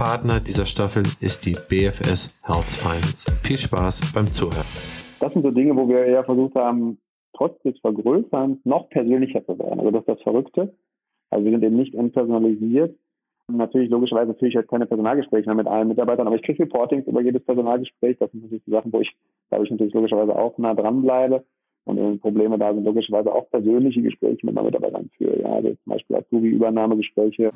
Partner dieser Staffel ist die BFS Health Finance. Viel Spaß beim Zuhören. Das sind so Dinge, wo wir eher versucht haben, trotz des Vergrößerns noch persönlicher zu werden. Also das ist das Verrückte. Also wir sind eben nicht entpersonalisiert. Natürlich, logischerweise führe ich halt keine Personalgespräche mehr mit allen Mitarbeitern, aber ich kriege Reportings über jedes Personalgespräch. Das sind natürlich die Sachen, wo ich, glaube ich, natürlich logischerweise auch nah dran bleibe. Und wenn Probleme da sind, logischerweise auch persönliche Gespräche mit meinen Mitarbeitern führe. Ja, also zum Beispiel Azubi-Übernahmegespräche.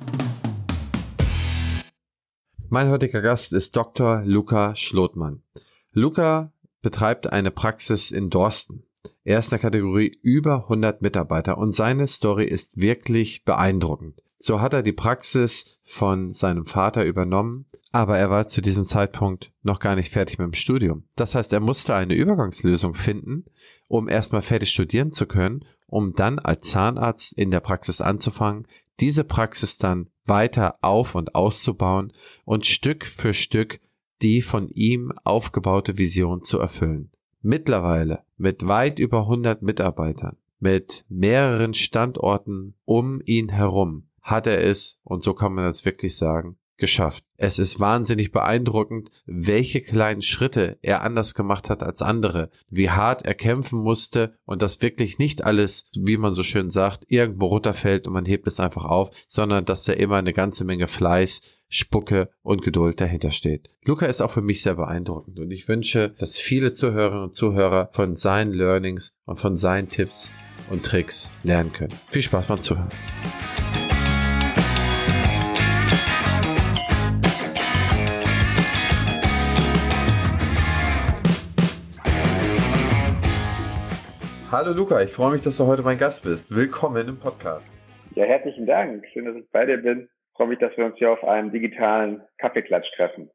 Mein heutiger Gast ist Dr. Luca Schlotmann. Luca betreibt eine Praxis in Dorsten. Er ist in der Kategorie über 100 Mitarbeiter und seine Story ist wirklich beeindruckend. So hat er die Praxis von seinem Vater übernommen, aber er war zu diesem Zeitpunkt noch gar nicht fertig mit dem Studium. Das heißt, er musste eine Übergangslösung finden, um erstmal fertig studieren zu können, um dann als Zahnarzt in der Praxis anzufangen, diese Praxis dann weiter auf und auszubauen und Stück für Stück die von ihm aufgebaute Vision zu erfüllen. Mittlerweile mit weit über 100 Mitarbeitern, mit mehreren Standorten um ihn herum, hat er es, und so kann man das wirklich sagen, geschafft. Es ist wahnsinnig beeindruckend, welche kleinen Schritte er anders gemacht hat als andere, wie hart er kämpfen musste und dass wirklich nicht alles, wie man so schön sagt, irgendwo runterfällt und man hebt es einfach auf, sondern dass da immer eine ganze Menge Fleiß, Spucke und Geduld dahinter steht. Luca ist auch für mich sehr beeindruckend und ich wünsche, dass viele Zuhörerinnen und Zuhörer von seinen Learnings und von seinen Tipps und Tricks lernen können. Viel Spaß beim Zuhören. Hallo Luca, ich freue mich, dass du heute mein Gast bist. Willkommen im Podcast. Ja, herzlichen Dank. Schön, dass ich bei dir bin. Ich freue mich, dass wir uns hier auf einem digitalen Kaffeeklatsch treffen.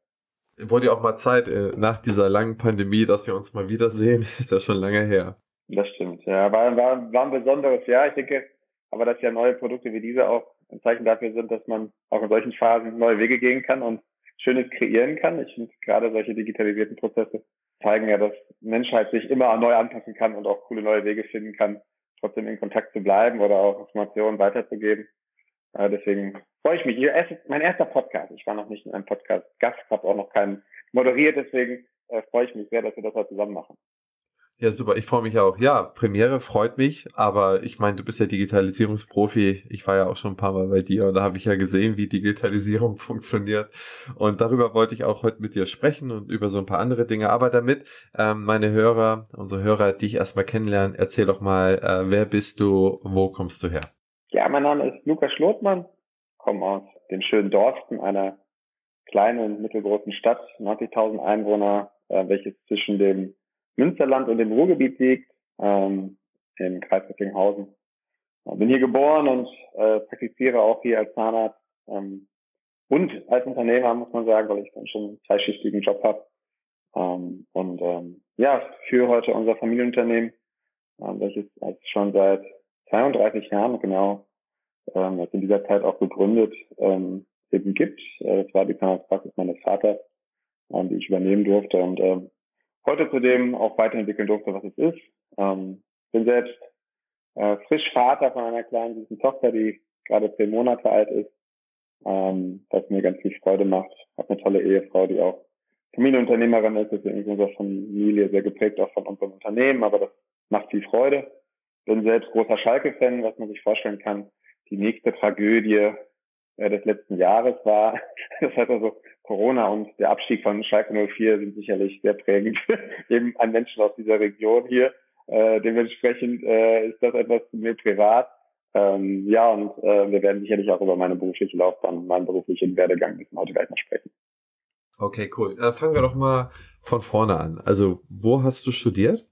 Wurde ja auch mal Zeit äh, nach dieser langen Pandemie, dass wir uns mal wiedersehen. Ist ja schon lange her. Das stimmt. Ja, war, war, war ein besonderes Jahr. Ich denke, aber dass ja neue Produkte wie diese auch ein Zeichen dafür sind, dass man auch in solchen Phasen neue Wege gehen kann und Schönes kreieren kann. Ich finde gerade solche digitalisierten Prozesse zeigen ja, dass Menschheit sich immer neu anpassen kann und auch coole neue Wege finden kann, trotzdem in Kontakt zu bleiben oder auch Informationen weiterzugeben. Äh, deswegen freue ich mich. Es ist mein erster Podcast. Ich war noch nicht in einem Podcast Gast, habe auch noch keinen moderiert, deswegen äh, freue ich mich sehr, dass wir das heute zusammen machen. Ja, super. Ich freue mich auch. Ja, Premiere freut mich, aber ich meine, du bist ja Digitalisierungsprofi. Ich war ja auch schon ein paar Mal bei dir und da habe ich ja gesehen, wie Digitalisierung funktioniert. Und darüber wollte ich auch heute mit dir sprechen und über so ein paar andere Dinge. Aber damit ähm, meine Hörer, unsere Hörer, die ich erstmal kennenlernen, erzähl doch mal, äh, wer bist du, wo kommst du her? Ja, mein Name ist Lukas Schlotmann, komme aus dem schönen Dorsten, einer kleinen, mittelgroßen Stadt, 90.000 Einwohner, äh, welches zwischen dem Münsterland und im Ruhrgebiet liegt, ähm, im Kreis Recklinghausen. Bin hier geboren und äh, praktiziere auch hier als Zahnarzt ähm, und als Unternehmer, muss man sagen, weil ich dann schon einen zweischichtigen Job habe. Ähm, und ähm, ja, führe heute unser Familienunternehmen, ähm, welches es schon seit 32 Jahren genau ähm, in dieser Zeit auch gegründet ähm, eben gibt. Äh, das war die Zahnarztpraxis meines Vaters, ähm, die ich übernehmen durfte. Und ähm, heute zudem auch weiterentwickeln durfte, was es ist. Ähm, bin selbst äh, frisch Vater von einer kleinen süßen Tochter, die gerade zehn Monate alt ist, ähm, was mir ganz viel Freude macht. Habe eine tolle Ehefrau, die auch Familienunternehmerin ist, deswegen ist unsere Familie sehr geprägt auch von unserem Unternehmen, aber das macht viel Freude. Bin selbst großer Schalke-Fan, was man sich vorstellen kann. Die nächste Tragödie äh, des letzten Jahres war. Das heißt also, Corona und der Abstieg von Schalke 04 sind sicherlich sehr prägend eben an Menschen aus dieser Region hier. Äh, dementsprechend äh, ist das etwas zu mir privat. Ähm, ja, und äh, wir werden sicherlich auch über meine berufliche Laufbahn, meinen beruflichen Werdegang müssen heute gleich mal sprechen. Okay, cool. Dann fangen wir doch mal von vorne an. Also, wo hast du studiert?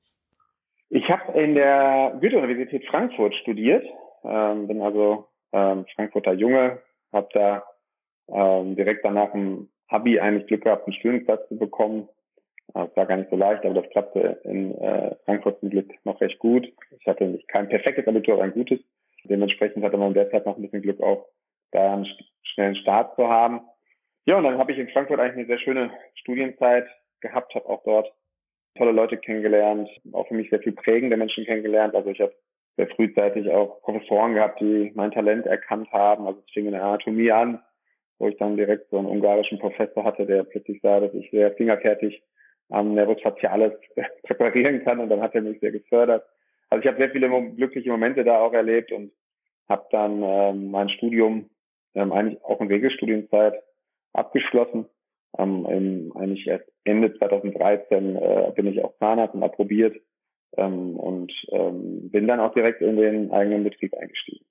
Ich habe in der Goethe-Universität Frankfurt studiert, ähm, bin also ähm, Frankfurter Junge, habe da ähm, direkt danach ein Abi eigentlich Glück gehabt, einen Studienplatz zu bekommen Das war gar nicht so leicht, aber das klappte in äh, Frankfurt zum Glück noch recht gut. Ich hatte nicht kein perfektes Abitur, aber ein gutes. Dementsprechend hatte man derzeit noch ein bisschen Glück auch, da einen schnellen Start zu haben. Ja, und dann habe ich in Frankfurt eigentlich eine sehr schöne Studienzeit gehabt, habe auch dort tolle Leute kennengelernt, auch für mich sehr viel prägende Menschen kennengelernt. Also ich habe sehr frühzeitig auch Professoren gehabt, die mein Talent erkannt haben. Also es fing in der Anatomie an, wo ich dann direkt so einen ungarischen Professor hatte, der plötzlich sah, dass ich sehr fingerfertig am Nervus Facialis präparieren kann und dann hat er mich sehr gefördert. Also ich habe sehr viele glückliche Momente da auch erlebt und habe dann ähm, mein Studium ähm, eigentlich auch in Regelstudienzeit abgeschlossen. Ähm, im, eigentlich erst Ende 2013 äh, bin ich auch Zahnarzt und approbiert ähm, und ähm, bin dann auch direkt in den eigenen Betrieb eingestiegen.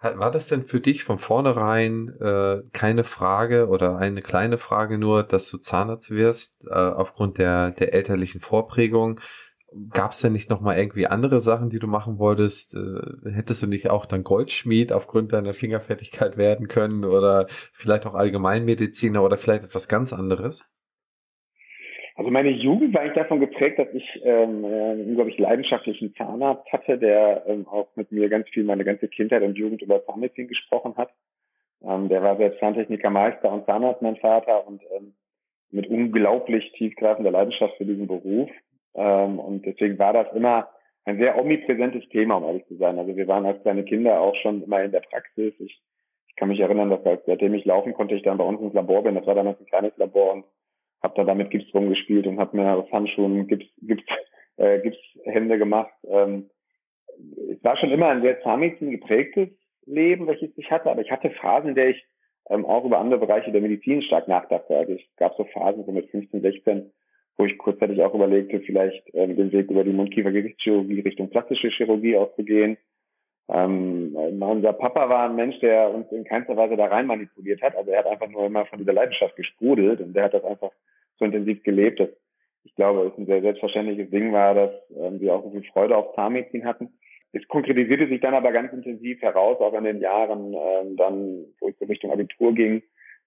War das denn für dich von vornherein äh, keine Frage oder eine kleine Frage nur, dass du Zahnarzt wirst, äh, aufgrund der, der elterlichen Vorprägung? Gab es denn nicht nochmal irgendwie andere Sachen, die du machen wolltest? Äh, hättest du nicht auch dann Goldschmied aufgrund deiner Fingerfertigkeit werden können oder vielleicht auch Allgemeinmediziner oder vielleicht etwas ganz anderes? Also meine Jugend war eigentlich davon geprägt, dass ich ähm, einen unglaublich leidenschaftlichen Zahnarzt hatte, der ähm, auch mit mir ganz viel meine ganze Kindheit und Jugend über Zahnmedizin gesprochen hat. Ähm, der war selbst Zahntechnikermeister und Zahnarzt, mein Vater, und ähm, mit unglaublich tiefgreifender Leidenschaft für diesen Beruf. Ähm, und deswegen war das immer ein sehr omnipräsentes Thema, um ehrlich zu sein. Also wir waren als kleine Kinder auch schon immer in der Praxis. Ich, ich kann mich erinnern, dass seitdem ich laufen konnte, ich dann bei uns ins Labor bin. Das war damals ein kleines Labor und habe dann damit Gips rumgespielt und habe mir aus Handschuhen Gips, Gips, äh, Gipshände gemacht. Ähm, es war schon immer ein sehr Zahnmedizin geprägtes Leben, welches ich hatte, aber ich hatte Phasen, in der ich ähm, auch über andere Bereiche der Medizin stark nachdachte. Also es gab so Phasen so mit 15, 16, wo ich kurzzeitig auch überlegte, vielleicht ähm, den Weg über die Mundkiefer-Gerichtschirurgie Richtung plastische Chirurgie auszugehen. Ähm, unser Papa war ein Mensch, der uns in keinster Weise da rein manipuliert hat. Also er hat einfach nur immer von dieser Leidenschaft gesprudelt und der hat das einfach so intensiv gelebt, dass ich glaube, es ein sehr selbstverständliches Ding war, dass ähm, wir auch so viel Freude auf Zahnmedizin hatten. Es konkretisierte sich dann aber ganz intensiv heraus, auch in den Jahren, ähm, dann, wo ich so Richtung Abitur ging,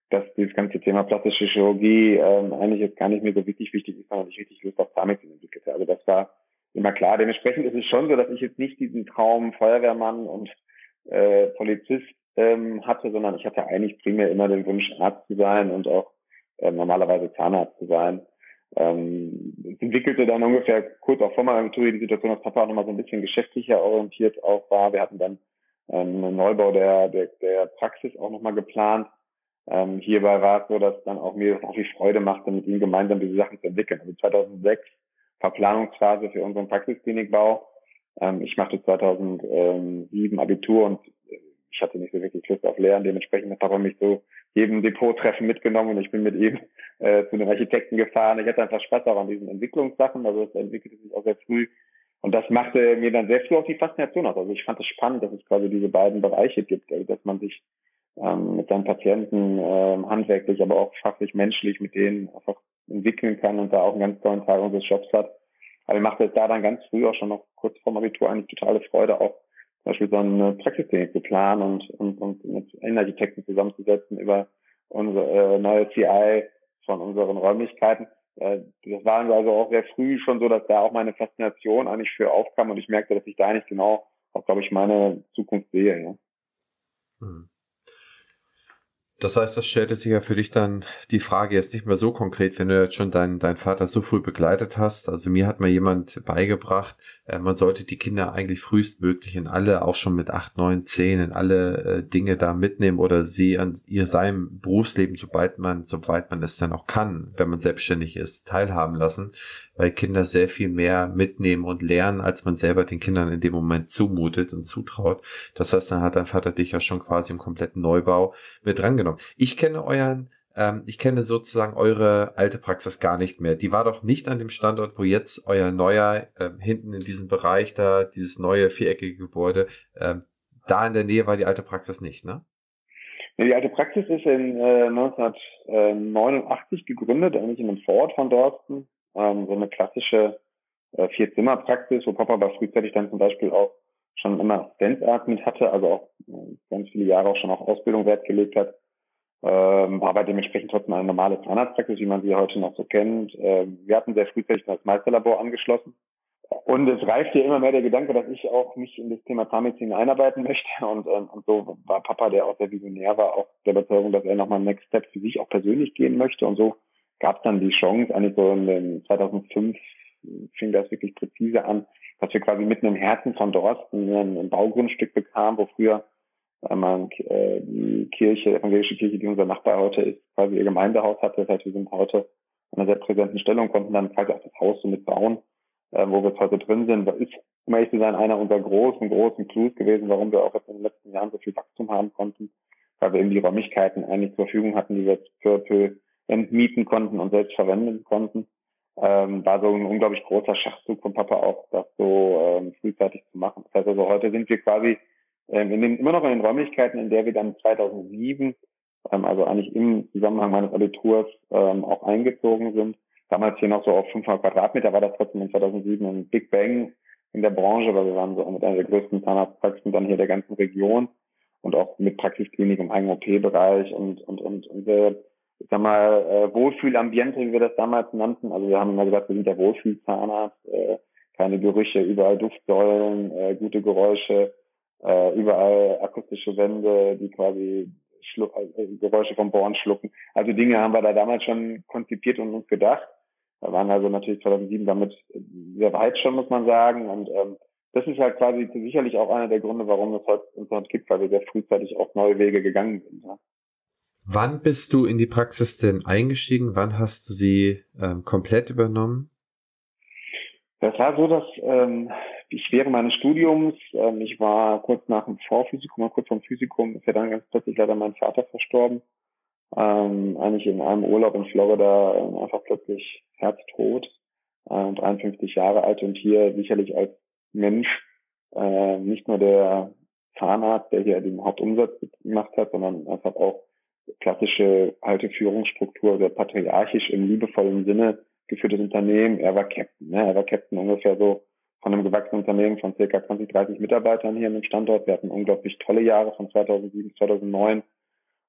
dass dieses ganze Thema plastische Chirurgie ähm, eigentlich jetzt gar nicht mehr so wichtig wichtig ist, sondern ich richtig Lust auf Zahnmedizin entwickelte. Also das war immer klar. Dementsprechend ist es schon so, dass ich jetzt nicht diesen Traum Feuerwehrmann und äh, Polizist ähm, hatte, sondern ich hatte eigentlich primär immer den Wunsch, Arzt zu sein und auch äh, normalerweise Zahnarzt zu sein. Ähm, entwickelte dann ungefähr kurz auch vor meiner Abitur die Situation, dass Papa auch nochmal so ein bisschen geschäftlicher orientiert auch war. Wir hatten dann ähm, einen Neubau der, der, der Praxis auch nochmal geplant. Ähm, hierbei war es so, dass dann auch mir auch viel Freude machte, mit ihm gemeinsam diese Sachen zu entwickeln. Also 2006 Verplanungsphase für unseren Praxisklinikbau. Ähm, ich machte 2007 Abitur und ich hatte nicht so wirklich Lust auf Lernen. Dementsprechend hat Papa mich so jedem Depottreffen mitgenommen und ich bin mit ihm äh, zu den Architekten gefahren. Ich hatte einfach Spaß auch an diesen Entwicklungssachen, also es entwickelte sich auch sehr früh. Und das machte mir dann sehr früh auch die Faszination aus. Also ich fand es spannend, dass es quasi diese beiden Bereiche gibt, also dass man sich ähm, mit seinen Patienten ähm, handwerklich, aber auch fachlich, menschlich mit denen einfach entwickeln kann und da auch einen ganz tollen Teil unseres Jobs hat. Aber ich machte es da dann ganz früh auch schon noch kurz vor dem Abitur eigentlich totale Freude, auch zum Beispiel so eine Praxisklinik zu planen und, und, und mit Innenarchitekten zusammenzusetzen über unsere äh, neue CI von unseren Räumlichkeiten. Äh, das war also auch sehr früh schon so, dass da auch meine Faszination eigentlich für aufkam und ich merkte, dass ich da eigentlich genau auch, glaube ich, meine Zukunft sehe. Ja. Hm. Das heißt, das stellte sich ja für dich dann die Frage jetzt nicht mehr so konkret, wenn du jetzt schon deinen dein Vater so früh begleitet hast. Also mir hat mal jemand beigebracht, äh, man sollte die Kinder eigentlich frühestmöglich in alle, auch schon mit acht, neun, zehn, in alle äh, Dinge da mitnehmen oder sie an ihr seinem Berufsleben, sobald man, sobald man es dann auch kann, wenn man selbstständig ist, teilhaben lassen, weil Kinder sehr viel mehr mitnehmen und lernen, als man selber den Kindern in dem Moment zumutet und zutraut. Das heißt, dann hat dein Vater dich ja schon quasi im kompletten Neubau mit drangenommen genommen. Ich kenne euren, ähm, ich kenne sozusagen eure alte Praxis gar nicht mehr. Die war doch nicht an dem Standort, wo jetzt euer neuer, äh, hinten in diesem Bereich da, dieses neue viereckige Gebäude, ähm, da in der Nähe war die alte Praxis nicht, ne? Die alte Praxis ist in äh, 1989 gegründet, eigentlich in einem Vorort von Dorsten. Ähm, so eine klassische äh, Vier-Zimmer-Praxis, wo Papa aber frühzeitig dann zum Beispiel auch schon immer Assistenzarzt mit hatte, also auch äh, ganz viele Jahre auch schon auf Ausbildung Wert gelegt hat. ähm, aber dementsprechend trotzdem eine normale Zahnarztpraxis, wie man sie heute noch so kennt. Ähm, wir hatten sehr frühzeitig das Meisterlabor angeschlossen. Und es reift hier immer mehr der Gedanke, dass ich auch mich in das Thema Zahnmedizin einarbeiten möchte. Und, ähm, und so war Papa, der auch sehr visionär war, auch der Überzeugung, dass er nochmal Next Step für sich auch persönlich gehen möchte. Und so gab es dann die Chance, eigentlich so in den 2005 fing das wirklich präzise an, dass wir quasi mitten im Herzen von Dorsten ein, ein Baugrundstück bekamen, wo früher einmal äh, die Kirche, evangelische Kirche, die unser Nachbar heute ist, quasi ihr Gemeindehaus hatte. Das heißt, wir sind heute an einer sehr präsenten Stellung, konnten dann quasi auch das Haus so mitbauen, äh, wo wir jetzt heute drin sind. Das ist, um ehrlich zu sein, einer unserer großen, großen Clues gewesen, warum wir auch jetzt in den letzten Jahren so viel Wachstum haben konnten, weil wir eben die Räumlichkeiten eigentlich zur Verfügung hatten, die wir jetzt für, für entmieten konnten und selbst verwenden konnten. Ähm, war so ein unglaublich großer Schachzug von Papa auch, das so ähm, frühzeitig zu machen. Das heißt also, heute sind wir quasi ähm, in den, immer noch in den Räumlichkeiten, in der wir dann 2007, ähm, also eigentlich im Zusammenhang meines Abiturs, ähm, auch eingezogen sind. Damals hier noch so auf 500 Quadratmeter war das trotzdem in 2007 ein Big Bang in der Branche, weil wir waren so mit einer der größten Zahnarztpraxen dann hier der ganzen Region und auch mit Praxisklinik im eigenen OP-Bereich und, und, und, und äh, ich sag mal, äh, Wohlfühlambiente, wie wir das damals nannten. Also wir haben immer gesagt, wir sind der Wohlfühlzahnarzt, äh, keine Gerüche, überall Duftsäulen, äh, gute Geräusche, äh, überall akustische Wände, die quasi Schlu äh, Geräusche vom Bohren schlucken. Also Dinge haben wir da damals schon konzipiert und uns gedacht. Wir waren also natürlich 2007 damit sehr weit schon, muss man sagen. Und ähm, das ist halt quasi sicherlich auch einer der Gründe, warum es heute uns heute gibt, weil wir sehr frühzeitig auch neue Wege gegangen sind. Ja. Wann bist du in die Praxis denn eingestiegen? Wann hast du sie ähm, komplett übernommen? Das war so, dass ähm, ich während meines Studiums, ähm, ich war kurz nach dem Vorphysikum, kurz vom Physikum, ist ja dann ganz plötzlich leider mein Vater verstorben. Ähm, eigentlich in einem Urlaub in Florida ähm, einfach plötzlich herztot, äh, 53 Jahre alt und hier sicherlich als Mensch äh, nicht nur der Zahnarzt, der hier den Hauptumsatz gemacht hat, sondern einfach auch klassische alte Führungsstruktur, sehr patriarchisch im liebevollen Sinne geführtes Unternehmen. Er war Captain, ne? er war Captain ungefähr so von einem gewachsenen Unternehmen von circa 20, 30 Mitarbeitern hier in dem Standort. Wir hatten unglaublich tolle Jahre von 2007 bis 2009,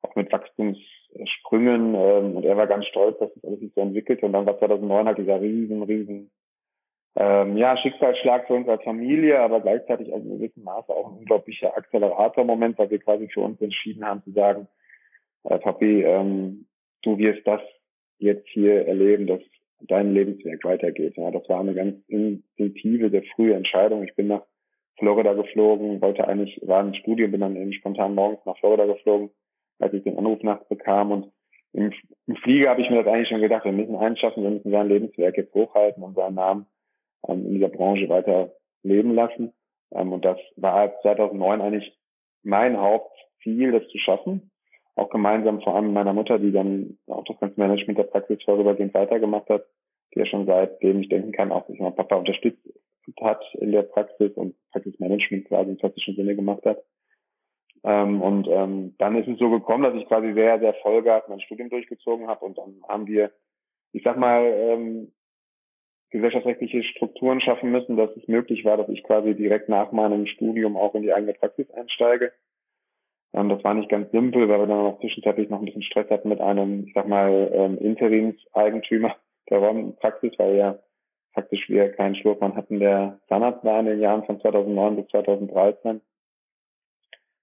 auch mit Wachstumssprüngen. Ähm, und er war ganz stolz, dass das alles sich so entwickelt. Und dann war 2009 halt dieser riesen, riesen ähm, ja, Schicksalsschlag für uns als Familie, aber gleichzeitig auch in gewissem Maße auch ein unglaublicher Accelerator-Moment, weil wir quasi für uns entschieden haben zu sagen, äh, Papi, ähm, du wirst das jetzt hier erleben, dass dein Lebenswerk weitergeht. Ja, das war eine ganz instinktive, sehr frühe Entscheidung. Ich bin nach Florida geflogen, wollte eigentlich, war im Studium, bin dann eben spontan morgens nach Florida geflogen, als ich den Anruf nachts bekam und im, im Flieger habe ich mir das eigentlich schon gedacht, wir müssen eins schaffen, wir müssen sein Lebenswerk jetzt hochhalten und seinen Namen ähm, in dieser Branche weiter leben lassen. Ähm, und das war 2009 eigentlich mein Hauptziel, das zu schaffen auch gemeinsam vor allem mit meiner Mutter, die dann auch das ganze Management der Praxis vorübergehend weitergemacht hat, die ja schon seitdem ich denken kann, auch sich mein Papa unterstützt hat in der Praxis und Praxismanagement quasi im klassischen Sinne gemacht hat. Ähm, und ähm, dann ist es so gekommen, dass ich quasi sehr, sehr Vollgas mein Studium durchgezogen habe und dann haben wir, ich sag mal, ähm, gesellschaftsrechtliche Strukturen schaffen müssen, dass es möglich war, dass ich quasi direkt nach meinem Studium auch in die eigene Praxis einsteige. Ähm, das war nicht ganz simpel, weil wir dann auch zwischenzeitlich noch ein bisschen Stress hatten mit einem, ich sag mal, ähm, Interimseigentümer der Räumpraxis, weil ja faktisch wir keinen Schlurfmann hatten, der Zahnarzt war in den Jahren von 2009 bis 2013.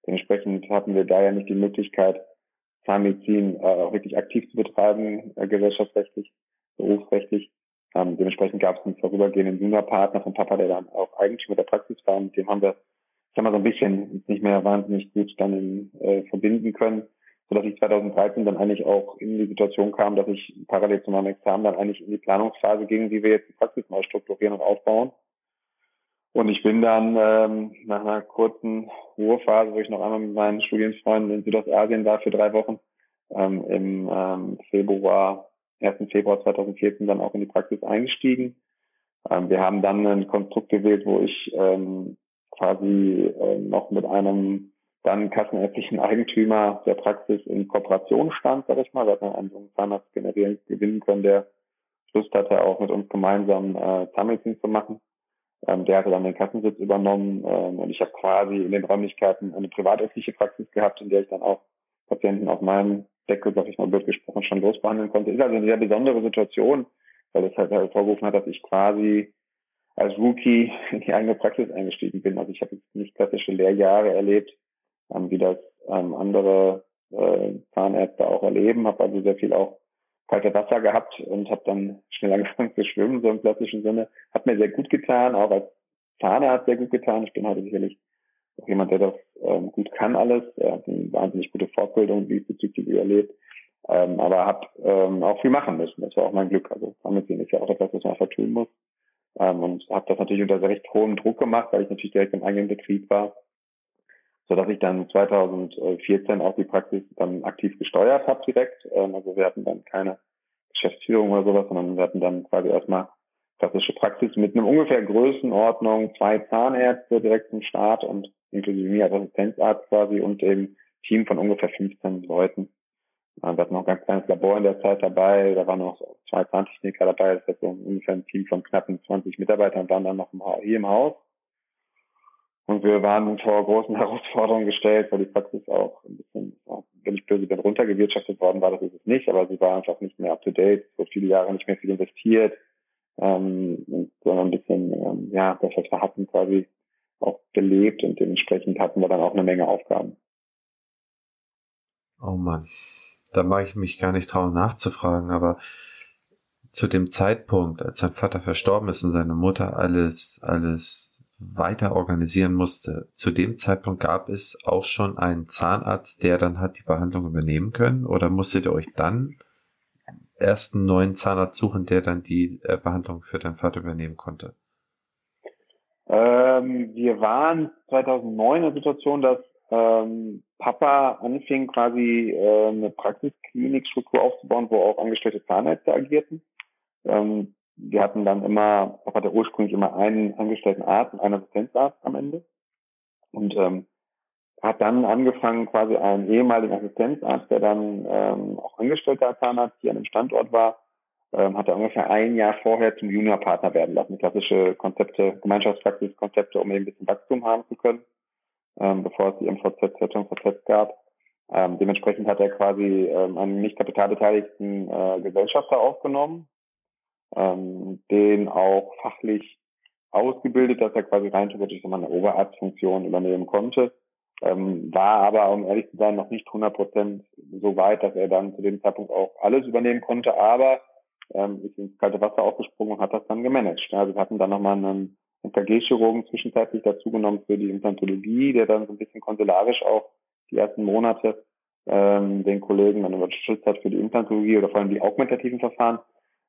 Dementsprechend hatten wir da ja nicht die Möglichkeit, Zahnmedizin äh, auch wirklich aktiv zu betreiben, äh, gesellschaftsrechtlich, berufsrechtlich. Ähm, dementsprechend gab es einen vorübergehenden Juniorpartner von Papa, der dann auch Eigentümer der Praxis war. Mit dem haben wir sag mal, so ein bisschen nicht mehr wahnsinnig gut dann äh, verbinden können, sodass ich 2013 dann eigentlich auch in die Situation kam, dass ich parallel zu meinem Examen dann eigentlich in die Planungsphase ging, wie wir jetzt die Praxis mal strukturieren und aufbauen. Und ich bin dann ähm, nach einer kurzen Ruhephase, wo ich noch einmal mit meinen Studienfreunden in Südostasien war für drei Wochen, ähm, im ähm, Februar, 1. Februar 2014 dann auch in die Praxis eingestiegen. Ähm, wir haben dann ein Konstrukt gewählt, wo ich ähm, quasi äh, noch mit einem dann kassenärztlichen Eigentümer der Praxis in Kooperation stand, sag ich mal. Wir hatten einen jungen Zahnarzt generieren, gewinnen können, der Lust hatte, auch mit uns gemeinsam äh, Zahnmedizin zu machen. Ähm, der hatte dann den Kassensitz übernommen ähm, und ich habe quasi in den Räumlichkeiten eine privatärztliche Praxis gehabt, in der ich dann auch Patienten auf meinem Deckel, sag ich mal blöd gesprochen, schon losbehandeln konnte. Ist also eine sehr besondere Situation, weil es halt hervorgerufen hat, dass ich quasi als Rookie in die eigene Praxis eingestiegen bin. Also ich habe jetzt nicht klassische Lehrjahre erlebt, ähm, wie das ähm, andere äh, Zahnärzte auch erleben, habe also sehr viel auch kalte Wasser gehabt und habe dann schnell angefangen zu schwimmen, so im klassischen Sinne. Hat mir sehr gut getan, auch als Zahnarzt sehr gut getan. Ich bin heute sicherlich auch jemand, der das ähm, gut kann alles. Er hat eine wahnsinnig gute Fortbildung diesbezüglich erlebt. Ähm, aber habe ähm, auch viel machen müssen. Das war auch mein Glück. Also Zahnmedizin ist ja auch etwas, was man vertun muss. Ähm, und habe das natürlich unter sehr recht hohem Druck gemacht, weil ich natürlich direkt im eigenen Betrieb war so dass ich dann 2014 auch die Praxis dann aktiv gesteuert habe direkt. Ähm, also wir hatten dann keine Geschäftsführung oder sowas, sondern wir hatten dann quasi erstmal klassische Praxis mit einem ungefähr Größenordnung, zwei Zahnärzte direkt zum Start und inklusive mir als Assistenzarzt quasi und eben Team von ungefähr 15 Leuten. Wir hatten noch ein ganz kleines Labor in der Zeit dabei, da waren noch zwei Zahntechniker dabei, das heißt so ungefähr ein Team von knappen 20 Mitarbeitern waren dann noch hier im Haus. Und wir waren vor großen Herausforderungen gestellt, weil die Praxis auch ein bisschen, wenn ich böse bin, runtergewirtschaftet worden war, das ist es nicht, aber sie war einfach nicht mehr up to date, so viele Jahre nicht mehr viel investiert, ähm, sondern ein bisschen, ähm, ja, das, was wir hatten, quasi auch belebt und dementsprechend hatten wir dann auch eine Menge Aufgaben. Oh Mann, da mag ich mich gar nicht trauen nachzufragen, aber zu dem Zeitpunkt, als sein Vater verstorben ist und seine Mutter alles, alles weiter organisieren musste. Zu dem Zeitpunkt gab es auch schon einen Zahnarzt, der dann hat die Behandlung übernehmen können oder musstet ihr euch dann erst einen neuen Zahnarzt suchen, der dann die äh, Behandlung für deinen Vater übernehmen konnte? Ähm, wir waren 2009 in der Situation, dass ähm, Papa anfing quasi äh, eine Praxisklinikstruktur aufzubauen, wo auch angestellte Zahnärzte agierten. Ähm, wir hatten dann immer, auch hatte ursprünglich immer einen angestellten Arzt und einen Assistenzarzt am Ende. Und ähm, hat dann angefangen, quasi einen ehemaligen Assistenzarzt, der dann ähm, auch angestellter Zahnarzt hier an dem Standort war, ähm, hat er ungefähr ein Jahr vorher zum Juniorpartner werden lassen. Klassische Konzepte, Gemeinschaftspraxiskonzepte, um eben ein bisschen Wachstum haben zu können, ähm, bevor es die MVZ, ZVZ gab. Ähm, dementsprechend hat er quasi ähm, einen nicht kapitalbeteiligten äh, Gesellschafter aufgenommen, ähm, den auch fachlich ausgebildet, dass er quasi rein theoretisch so eine Oberarztfunktion übernehmen konnte. Ähm, war aber, um ehrlich zu sein, noch nicht 100 Prozent so weit, dass er dann zu dem Zeitpunkt auch alles übernehmen konnte, aber ähm, ist ins kalte Wasser aufgesprungen und hat das dann gemanagt. Also wir hatten dann nochmal einen NKG-Chirurgen zwischenzeitlich dazugenommen für die Implantologie, der dann so ein bisschen konsularisch auch die ersten Monate ähm, den Kollegen dann unterstützt hat für die Implantologie oder vor allem die augmentativen Verfahren.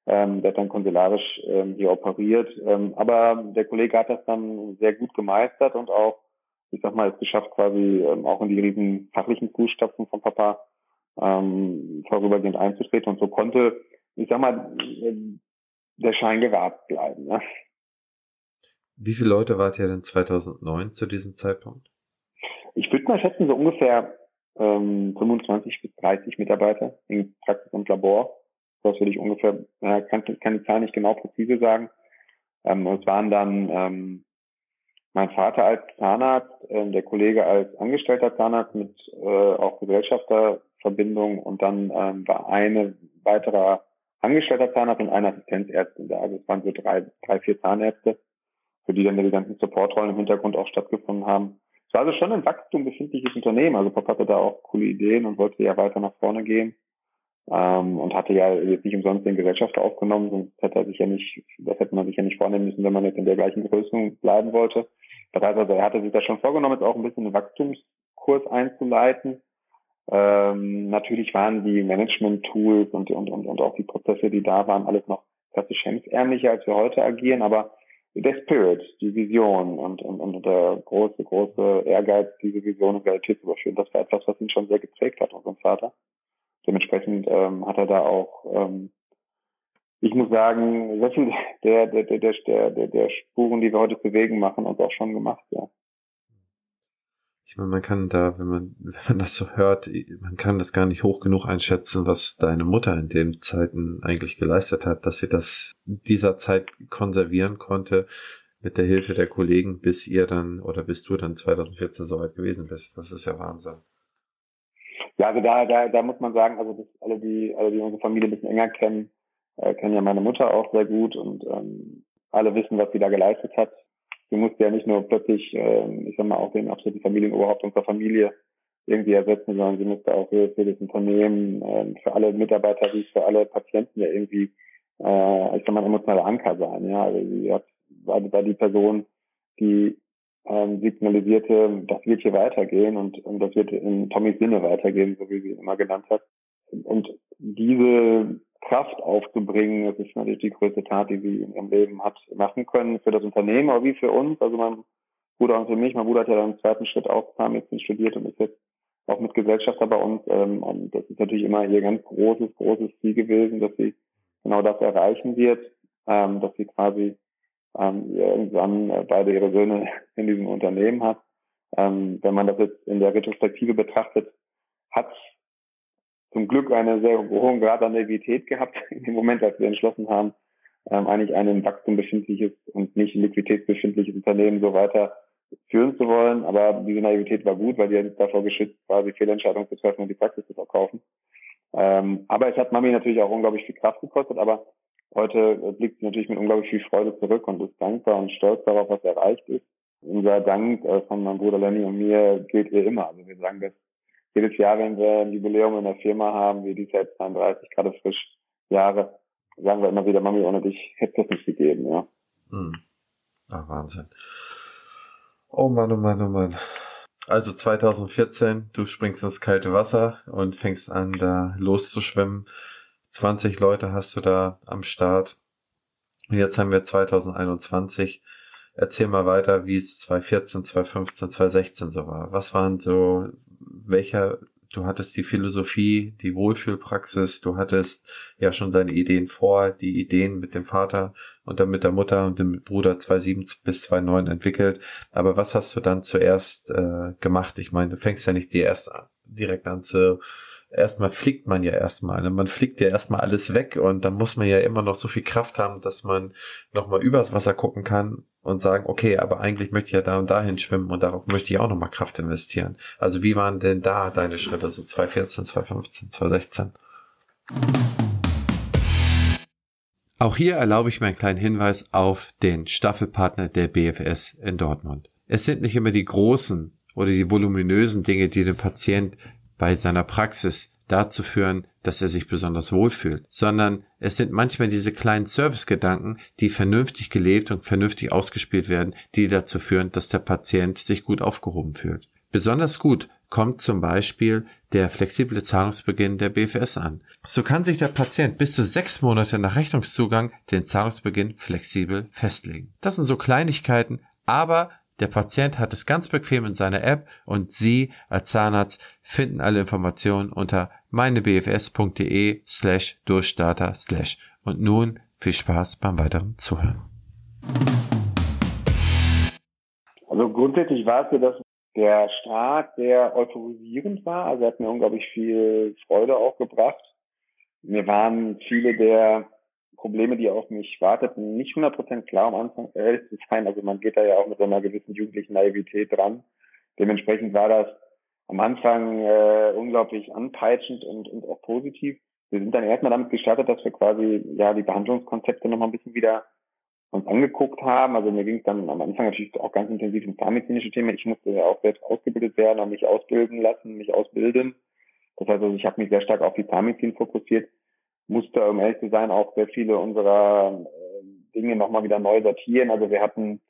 Ähm, der hat dann konsularisch ähm, hier operiert. Ähm, aber der Kollege hat das dann sehr gut gemeistert und auch, ich sag mal, es geschafft, quasi ähm, auch in die riesen fachlichen Fußstapfen von Papa ähm, vorübergehend einzutreten. Und so konnte, ich sag mal, der Schein gewahrt bleiben. Ne? Wie viele Leute wart ihr denn 2009 zu diesem Zeitpunkt? Ich würde mal schätzen, so ungefähr ähm, 25 bis 30 Mitarbeiter in Praxis und Labor. Das würde ich ungefähr, äh, kann, kann die Zahl nicht genau präzise sagen. Ähm, es waren dann ähm, mein Vater als Zahnarzt, äh, der Kollege als angestellter Zahnarzt mit äh, auch Gesellschafterverbindung und dann ähm, war eine weiterer angestellter Zahnarzt und eine Assistenzärztin da. Also es waren so drei, drei, vier Zahnärzte, für die dann die ganzen Supportrollen im Hintergrund auch stattgefunden haben. Es war also schon ein Wachstum befindliches Unternehmen. Also Papa hatte da auch coole Ideen und wollte ja weiter nach vorne gehen ähm, und hatte ja jetzt nicht umsonst den Gesellschafter aufgenommen, sonst hätte er sich ja nicht, das hätte man sich ja nicht vornehmen müssen, wenn man jetzt in der gleichen Größe bleiben wollte. Das heißt also, er hatte sich da schon vorgenommen, jetzt auch ein bisschen einen Wachstumskurs einzuleiten. Ähm, natürlich waren die Management-Tools und, und, und, und auch die Prozesse, die da waren, alles noch klassisch hemsärmlicher, als wir heute agieren, aber der Spirit, die Vision und, und, und der große, große Ehrgeiz, diese Vision in Realität zu überführen, das war etwas, was ihn schon sehr geprägt hat, unseren Vater dementsprechend ähm, hat er da auch, ähm, ich muss sagen, sehr viel der, der, der, der, der, der Spuren, die wir heute bewegen, machen, uns auch schon gemacht, ja. Ich meine, man kann da, wenn man, wenn man das so hört, man kann das gar nicht hoch genug einschätzen, was deine Mutter in den Zeiten eigentlich geleistet hat, dass sie das dieser Zeit konservieren konnte mit der Hilfe der Kollegen, bis ihr dann oder bis du dann 2014 soweit gewesen bist. Das ist ja Wahnsinn. Ja, also da, da, da muss man sagen, also alle, die, alle, die unsere Familie ein bisschen enger kennen, äh, kennen ja meine Mutter auch sehr gut und ähm, alle wissen, was sie da geleistet hat. Sie musste ja nicht nur plötzlich, äh, ich sag mal, auch den absoluten Familienoberhaupt unserer Familie irgendwie ersetzen, sondern sie musste auch für, für das Unternehmen, äh, für alle Mitarbeiter wie für alle Patienten ja irgendwie, äh, ich sag mal, emotionaler Anker sein. Ja, also sie hat, war, war die Person, die ähm, signalisierte, das wird hier weitergehen und, und das wird in Tommys Sinne weitergehen, so wie sie ihn immer genannt hat. Und diese Kraft aufzubringen, das ist natürlich die größte Tat, die sie in ihrem Leben hat machen können für das Unternehmen, aber wie für uns. Also mein Bruder und für mich, mein Bruder hat ja dann im zweiten Schritt auch Zahnmedizin studiert und ist jetzt auch mit Gesellschafter bei uns. Ähm, und das ist natürlich immer ihr ganz großes, großes Ziel gewesen, dass sie genau das erreichen wird, ähm, dass sie quasi ähm, irgendwann äh, beide ihre Söhne in diesem Unternehmen hat. Ähm, wenn man das jetzt in der Retrospektive betrachtet, hat zum Glück einen sehr hohen Grad an Naivität gehabt in dem Moment, als wir entschlossen haben, ähm, eigentlich ein im Wachstum befindliches und nicht liquiditätsbefindliches Unternehmen so weiter führen zu wollen. Aber diese Naivität war gut, weil die hat davor geschützt, quasi Fehlentscheidungen zu treffen und die Praxis zu verkaufen. Ähm, aber es hat Mami natürlich auch unglaublich viel Kraft gekostet, aber Heute blickt sie natürlich mit unglaublich viel Freude zurück und ist dankbar und stolz darauf, was erreicht ist. Unser Dank äh, von meinem Bruder Lenny und mir gilt ihr immer. Also wir sagen das jedes Jahr, wenn wir ein Jubiläum in der Firma haben, wie die jetzt 32 gerade frisch Jahre, sagen wir immer wieder, Mami, ohne dich hätte es nicht gegeben, ja. Hm. Ach, Wahnsinn. Oh Mann, oh Mann, oh Mann. Also 2014, du springst ins kalte Wasser und fängst an, da loszuschwimmen. 20 Leute hast du da am Start. Jetzt haben wir 2021. Erzähl mal weiter, wie es 2014, 2015, 2016 so war. Was waren so, welcher, du hattest die Philosophie, die Wohlfühlpraxis, du hattest ja schon deine Ideen vor, die Ideen mit dem Vater und dann mit der Mutter und dem Bruder 2007 bis 2009 entwickelt. Aber was hast du dann zuerst äh, gemacht? Ich meine, du fängst ja nicht die erst direkt an zu erstmal fliegt man ja erstmal. Ne? Man fliegt ja erstmal alles weg und dann muss man ja immer noch so viel Kraft haben, dass man nochmal übers Wasser gucken kann und sagen, okay, aber eigentlich möchte ich ja da und dahin schwimmen und darauf möchte ich auch nochmal Kraft investieren. Also wie waren denn da deine Schritte, so 2014, 2015, 2016? Auch hier erlaube ich mir einen kleinen Hinweis auf den Staffelpartner der BFS in Dortmund. Es sind nicht immer die großen oder die voluminösen Dinge, die den Patient bei seiner Praxis dazu führen, dass er sich besonders wohlfühlt, sondern es sind manchmal diese kleinen Servicegedanken, die vernünftig gelebt und vernünftig ausgespielt werden, die dazu führen, dass der Patient sich gut aufgehoben fühlt. Besonders gut kommt zum Beispiel der flexible Zahlungsbeginn der BFS an. So kann sich der Patient bis zu sechs Monate nach Rechnungszugang den Zahlungsbeginn flexibel festlegen. Das sind so Kleinigkeiten, aber der Patient hat es ganz bequem in seiner App und Sie als Zahnarzt finden alle Informationen unter meinebfs.de slash Durchstarter slash. Und nun viel Spaß beim weiteren Zuhören. Also grundsätzlich war es so, dass der Start sehr euphorisierend war. Also er hat mir unglaublich viel Freude auch gebracht. Mir waren viele der Probleme, die auf mich warteten, nicht 100% klar am Anfang, ehrlich zu sein. Also man geht da ja auch mit so einer gewissen jugendlichen Naivität dran. Dementsprechend war das am Anfang äh, unglaublich anpeitschend und, und auch positiv. Wir sind dann erstmal damit gestartet, dass wir quasi ja die Behandlungskonzepte nochmal ein bisschen wieder uns angeguckt haben. Also mir ging es dann am Anfang natürlich auch ganz intensiv um zahnmedizinische Themen. Ich musste ja auch selbst ausgebildet werden und mich ausbilden lassen, mich ausbilden. Das heißt also, ich habe mich sehr stark auf die Zahnmedizin fokussiert musste, um ehrlich zu sein, auch sehr viele unserer äh, Dinge nochmal wieder neu sortieren. Also wir hatten,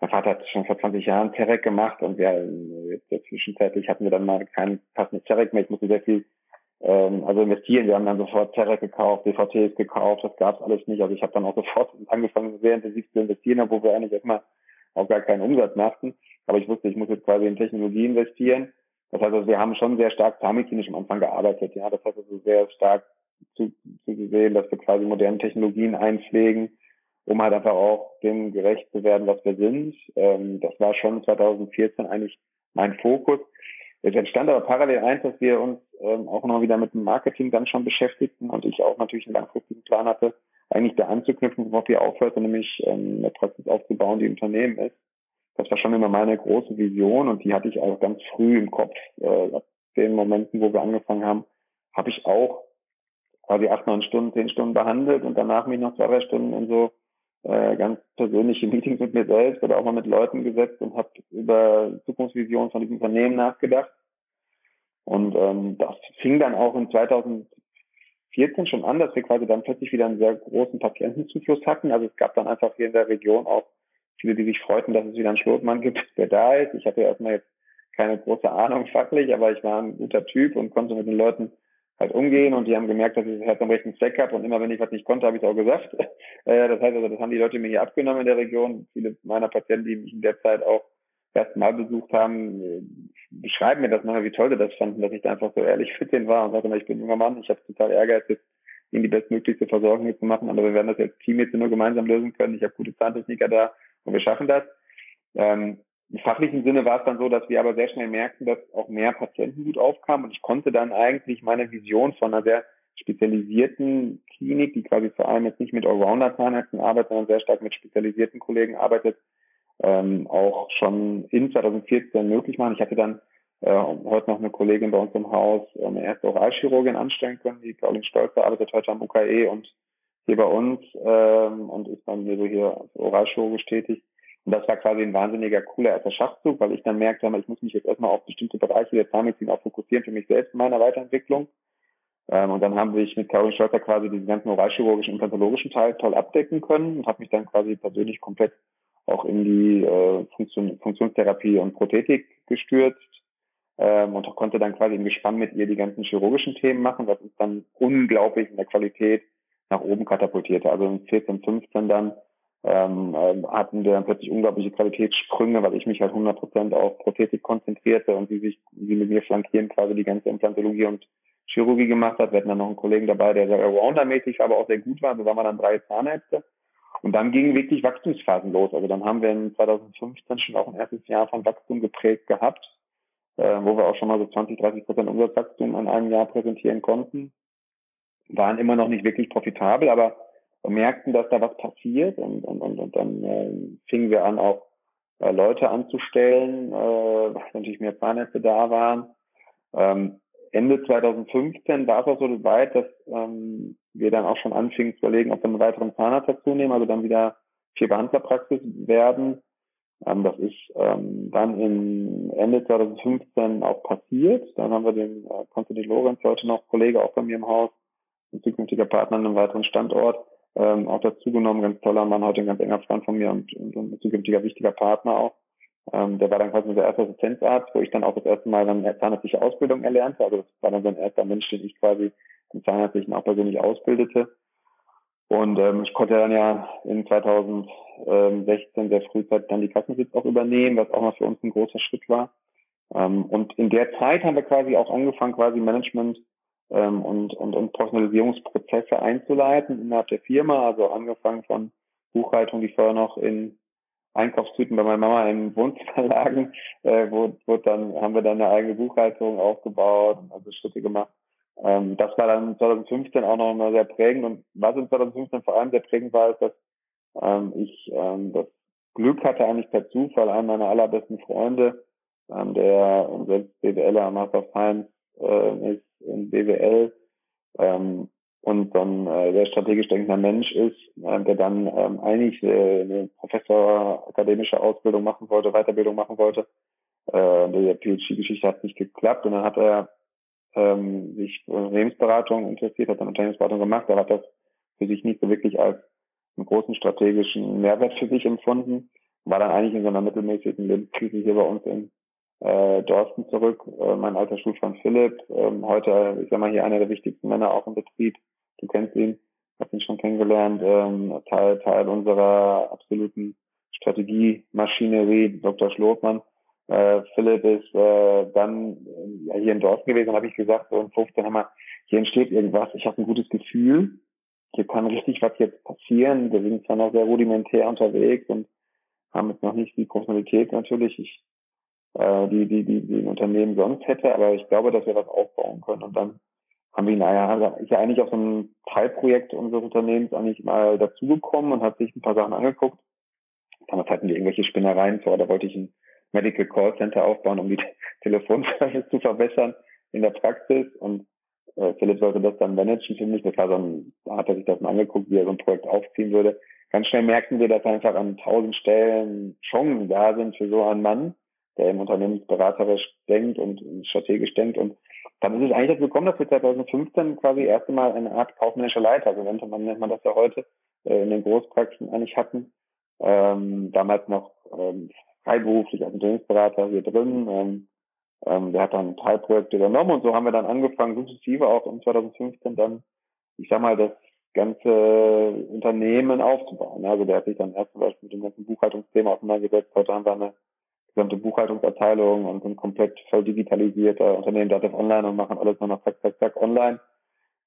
mein Vater hat schon vor 20 Jahren Terek gemacht und wir jetzt zwischenzeitlich hatten wir dann mal kein passendes Terek mehr. Ich musste sehr viel ähm, also investieren. Wir haben dann sofort Terek gekauft, DVTs gekauft, das gab's alles nicht. Also ich habe dann auch sofort angefangen, sehr intensiv zu investieren, obwohl wir eigentlich erstmal auch gar keinen Umsatz machten. Aber ich wusste, ich muss jetzt quasi in Technologie investieren. Das heißt also, wir haben schon sehr stark zahnmedizinisch am Anfang gearbeitet. Ja, das heißt also sehr stark zu, zu sehen, dass wir quasi moderne Technologien einpflegen, um halt einfach auch dem gerecht zu werden, was wir sind. Ähm, das war schon 2014 eigentlich mein Fokus. Es entstand aber parallel eins, dass wir uns ähm, auch noch wieder mit dem Marketing dann schon beschäftigten und ich auch natürlich einen langfristigen Plan hatte, eigentlich da anzuknüpfen, worauf wir aufhörten, nämlich ähm, eine Praxis aufzubauen, die Unternehmen ist. Das war schon immer meine große Vision und die hatte ich auch ganz früh im Kopf. Äh, den Momenten, wo wir angefangen haben, habe ich auch quasi acht, neun Stunden, zehn Stunden behandelt und danach mich noch zwei, drei Stunden in so äh, ganz persönliche Meetings mit mir selbst oder auch mal mit Leuten gesetzt und habe über Zukunftsvisionen von diesem Unternehmen nachgedacht. Und ähm, das fing dann auch in 2014 schon an, dass wir quasi dann plötzlich wieder einen sehr großen Patientenzufluss hatten. Also es gab dann einfach hier in der Region auch viele, die sich freuten, dass es wieder einen Schlotmann gibt, der da ist. Ich hatte erstmal jetzt keine große Ahnung fachlich, aber ich war ein guter Typ und konnte mit den Leuten halt umgehen und die haben gemerkt, dass ich das Herz am rechten Zweck habe und immer wenn ich was nicht konnte, habe ich es auch gesagt. Äh, das heißt also, das haben die Leute mir hier abgenommen in der Region. Viele meiner Patienten, die mich in der Zeit auch erst mal besucht haben, äh, beschreiben mir das nachher, wie toll sie das fanden, dass ich da einfach so ehrlich fit denen war und sagte, ich bin junger Mann, ich habe total Ehrgeiz, jetzt ihnen die bestmöglichste Versorgung hier zu machen, aber wir werden das jetzt Team jetzt nur gemeinsam lösen können. Ich habe gute Zahntechniker da und wir schaffen das. Ähm, im fachlichen Sinne war es dann so, dass wir aber sehr schnell merkten, dass auch mehr Patienten gut aufkamen und ich konnte dann eigentlich meine Vision von einer sehr spezialisierten Klinik, die quasi vor allem jetzt nicht mit Allrounder-Zahnärzten arbeitet, sondern sehr stark mit spezialisierten Kollegen arbeitet, ähm, auch schon in 2014 möglich machen. Ich hatte dann äh, heute noch eine Kollegin bei uns im Haus, äh, eine erste Oralchirurgin anstellen können, die Caroline Stolzer arbeitet heute am UKE und hier bei uns ähm, und ist dann hier so hier als Oralchirurgisch tätig. Und das war quasi ein wahnsinniger, cooler erster Schachzug, weil ich dann merkte, ich muss mich jetzt erstmal auf bestimmte Bereiche der Zahnmedizin auch fokussieren für mich selbst in meiner Weiterentwicklung. Ähm, und dann haben wir mit Caroline Scholzer quasi diesen ganzen oralchirurgischen und pathologischen Teil toll abdecken können und habe mich dann quasi persönlich komplett auch in die äh, Funktion, Funktionstherapie und Prothetik gestürzt ähm, und konnte dann quasi im Gespann mit ihr die ganzen chirurgischen Themen machen, was uns dann unglaublich in der Qualität nach oben katapultierte. Also in 14, 15 dann ähm, ähm, hatten wir dann plötzlich unglaubliche Qualitätssprünge, weil ich mich halt 100% auf Prothetik konzentrierte und sie sich, sie mit mir flankieren quasi die ganze Implantologie und Chirurgie gemacht hat. Wir hatten dann noch einen Kollegen dabei, der sehr Allrounder-mäßig, aber auch sehr gut war. So waren wir dann drei Zahnärzte. Und dann gingen wirklich Wachstumsphasen los. Also dann haben wir in 2015 schon auch ein erstes Jahr von Wachstum geprägt gehabt, äh, wo wir auch schon mal so 20, 30 Prozent Umsatzwachstum in einem Jahr präsentieren konnten. Waren immer noch nicht wirklich profitabel, aber merkten, dass da was passiert und, und, und, und dann äh, fingen wir an, auch äh, Leute anzustellen, äh, weil natürlich mehr Zahnärzte da waren. Ähm, Ende 2015 war es auch so weit, dass ähm, wir dann auch schon anfingen zu überlegen, ob wir einen weiteren Zahnarzt dazu nehmen, also dann wieder vier Behandlerpraxis werden. Ähm, das ist ähm, dann im Ende 2015 auch passiert. Dann haben wir den äh, Konstantin Lorenz, heute noch Kollege auch bei mir im Haus, ein zukünftiger Partner an einem weiteren Standort, ähm, auch dazu genommen, ganz toller Mann, heute ein ganz enger Freund von mir und, und, ein zukünftiger wichtiger Partner auch. Ähm, der war dann quasi unser erster Assistenzarzt, wo ich dann auch das erste Mal dann zahnärztliche Ausbildung erlernte. Also das war dann so ein erster Mensch, den ich quasi im Zahnärztlichen auch persönlich ausbildete. Und ähm, ich konnte dann ja in 2016 sehr frühzeitig dann die Kassensitz auch übernehmen, was auch noch für uns ein großer Schritt war. Ähm, und in der Zeit haben wir quasi auch angefangen, quasi Management ähm, und, und, und Professionalisierungsprozesse einzuleiten innerhalb der Firma, also angefangen von Buchhaltung, die vorher noch in Einkaufstüten bei meiner Mama im Wohnzimmer lagen, äh, wo, wo dann haben wir dann eine eigene Buchhaltung aufgebaut, also Schritte gemacht. Ähm, das war dann 2015 auch noch mal sehr prägend und was in 2015 vor allem sehr prägend war, ist, dass ähm, ich ähm, das Glück hatte eigentlich per Zufall, einen meiner allerbesten Freunde, ähm, der selbst BWLer Master of Science äh, ist, in BWL ähm, und dann äh, sehr strategisch denkender Mensch ist, äh, der dann ähm, eigentlich äh, eine Professor akademische Ausbildung machen wollte, Weiterbildung machen wollte. Äh, die PhD-Geschichte hat nicht geklappt und dann hat er ähm, sich für Unternehmensberatung interessiert, hat dann Unternehmensberatung gemacht, er hat das für sich nicht so wirklich als einen großen strategischen Mehrwert für sich empfunden, war dann eigentlich in so einer mittelmäßigen Lebenskrise hier bei uns in äh, Dorsten zurück, äh, mein alter Schulfreund Philipp, ähm, heute, ich sag mal, hier einer der wichtigsten Männer auch im Betrieb. Du kennst ihn, hast ihn schon kennengelernt, ähm, Teil, Teil unserer absoluten Strategiemaschinerie, Dr. Schlotmann. Äh, Philipp ist äh, dann äh, hier in Dorsten gewesen, habe ich gesagt, so in 15 haben wir, hier entsteht irgendwas, ich habe ein gutes Gefühl, hier kann richtig was jetzt passieren. Wir sind zwar noch sehr rudimentär unterwegs und haben jetzt noch nicht die Professionalität natürlich. Ich äh, die, die, die, die ein Unternehmen sonst hätte, aber ich glaube, dass wir was aufbauen können. Und dann haben wir, naja, ist ja eigentlich auf so einem Teilprojekt unseres Unternehmens eigentlich mal dazugekommen und hat sich ein paar Sachen angeguckt. Damals hatten wir irgendwelche Spinnereien vor, da wollte ich ein Medical Call Center aufbauen, um die Telefonservice zu verbessern. in der Praxis und äh, Philipp sollte das dann managen für mich. Das war so ein, da hat er sich das mal angeguckt, wie er so ein Projekt aufziehen würde. Ganz schnell merkten wir, dass einfach an tausend Stellen Chancen da sind für so einen Mann, der im unternehmensberaterisch denkt und strategisch denkt. Und dann ist es eigentlich dazu gekommen, dass wir 2015 quasi erste Mal eine Art kaufmännischer Leiter, so nennt man, nennt man das ja heute, äh, in den Großpraxisen eigentlich hatten. Ähm, damals noch ähm, freiberuflich als Unternehmensberater hier drin. Ähm, ähm, der hat dann Teilprojekte übernommen und so haben wir dann angefangen, sukzessive auch in 2015 dann, ich sag mal, das ganze Unternehmen aufzubauen. Also der hat sich dann erst zum Beispiel mit dem ganzen Buchhaltungsthema auseinandergesetzt. Heute haben wir eine gesamte Buchhaltungsabteilung und sind komplett voll digitalisierter Unternehmen Dativ Online und machen alles nur noch zack, zack, zack online.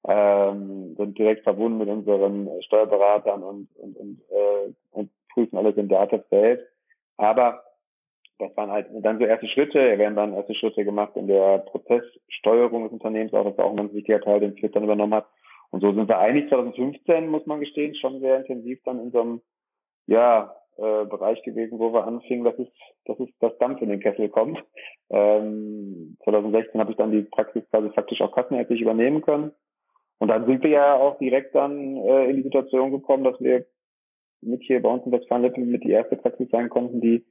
Ähm, sind direkt verbunden mit unseren Steuerberatern und, und, und, äh, und prüfen alles in Dativ selbst. Aber das waren halt dann so erste Schritte. Er werden dann erste Schritte gemacht in der Prozesssteuerung des Unternehmens, auch das war auch ein ganz wichtiger Teil, den Philipp dann übernommen hat. Und so sind wir eigentlich 2015, muss man gestehen, schon sehr intensiv dann in so einem, ja, äh, Bereich gewesen, wo wir anfingen, dass es, dass es das Dampf in den Kessel kommt. Ähm, 2016 habe ich dann die Praxis quasi faktisch auch kassenärztlich übernehmen können. Und dann sind wir ja auch direkt dann äh, in die Situation gekommen, dass wir mit hier bei uns in Westfalen-Lippe mit die erste Praxis sein konnten, die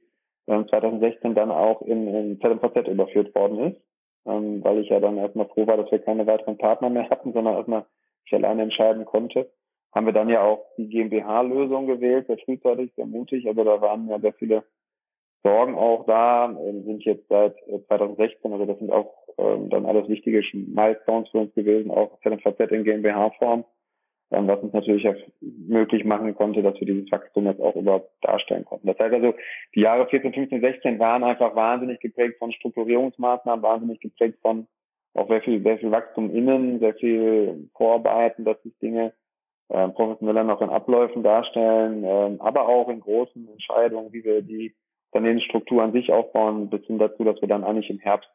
ähm, 2016 dann auch in, in ZMVZ überführt worden ist, ähm, weil ich ja dann erstmal froh war, dass wir keine weiteren Partner mehr hatten, sondern erstmal ich alleine entscheiden konnte. Haben wir dann ja auch die GmbH-Lösung gewählt, sehr frühzeitig, sehr mutig, aber da waren ja sehr viele Sorgen auch da, sind jetzt seit 2016, äh, also das sind auch ähm, dann alles wichtige Milestones für uns gewesen, auch ZMVZ in GmbH-Form ähm, was uns natürlich auch möglich machen konnte, dass wir dieses Wachstum jetzt auch überhaupt darstellen konnten. Das heißt also, die Jahre 14, 15, 16 waren einfach wahnsinnig geprägt von Strukturierungsmaßnahmen, wahnsinnig geprägt von auch sehr viel, sehr viel Wachstum innen, sehr viel Vorarbeiten, dass sich Dinge äh, professioneller noch in Abläufen darstellen, äh, aber auch in großen Entscheidungen, wie wir die Unternehmensstruktur an sich aufbauen, bis hin dazu, dass wir dann eigentlich im Herbst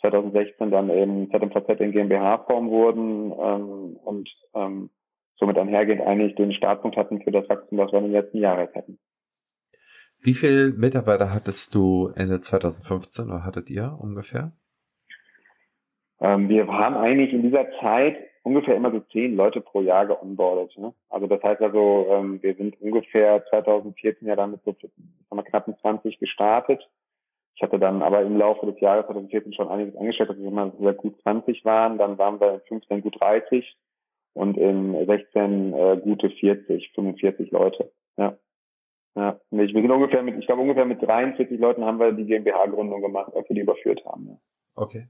2016 dann eben ZMVZ in GmbH-Form wurden ähm, und ähm, somit einhergehend eigentlich den Startpunkt hatten für das Wachstum, was wir in den letzten Jahren hatten. Wie viele Mitarbeiter hattest du Ende 2015 oder hattet ihr ungefähr? Ähm, wir haben eigentlich in dieser Zeit ungefähr immer so zehn Leute pro Jahr geonboardet. Ne? Also das heißt also, ähm, wir sind ungefähr 2014 ja damit so haben knapp 20 gestartet. Ich hatte dann aber im Laufe des Jahres 2014 schon einiges angestellt, dass wir immer sehr gut 20 waren. Dann waren wir in 15 gut 30 und in 16 äh, gute 40, 45 Leute. Ja. Ja, wir sind ungefähr mit, ich glaube ungefähr mit 43 Leuten haben wir die GmbH-Gründung gemacht, als wir die überführt haben. Ja. Okay.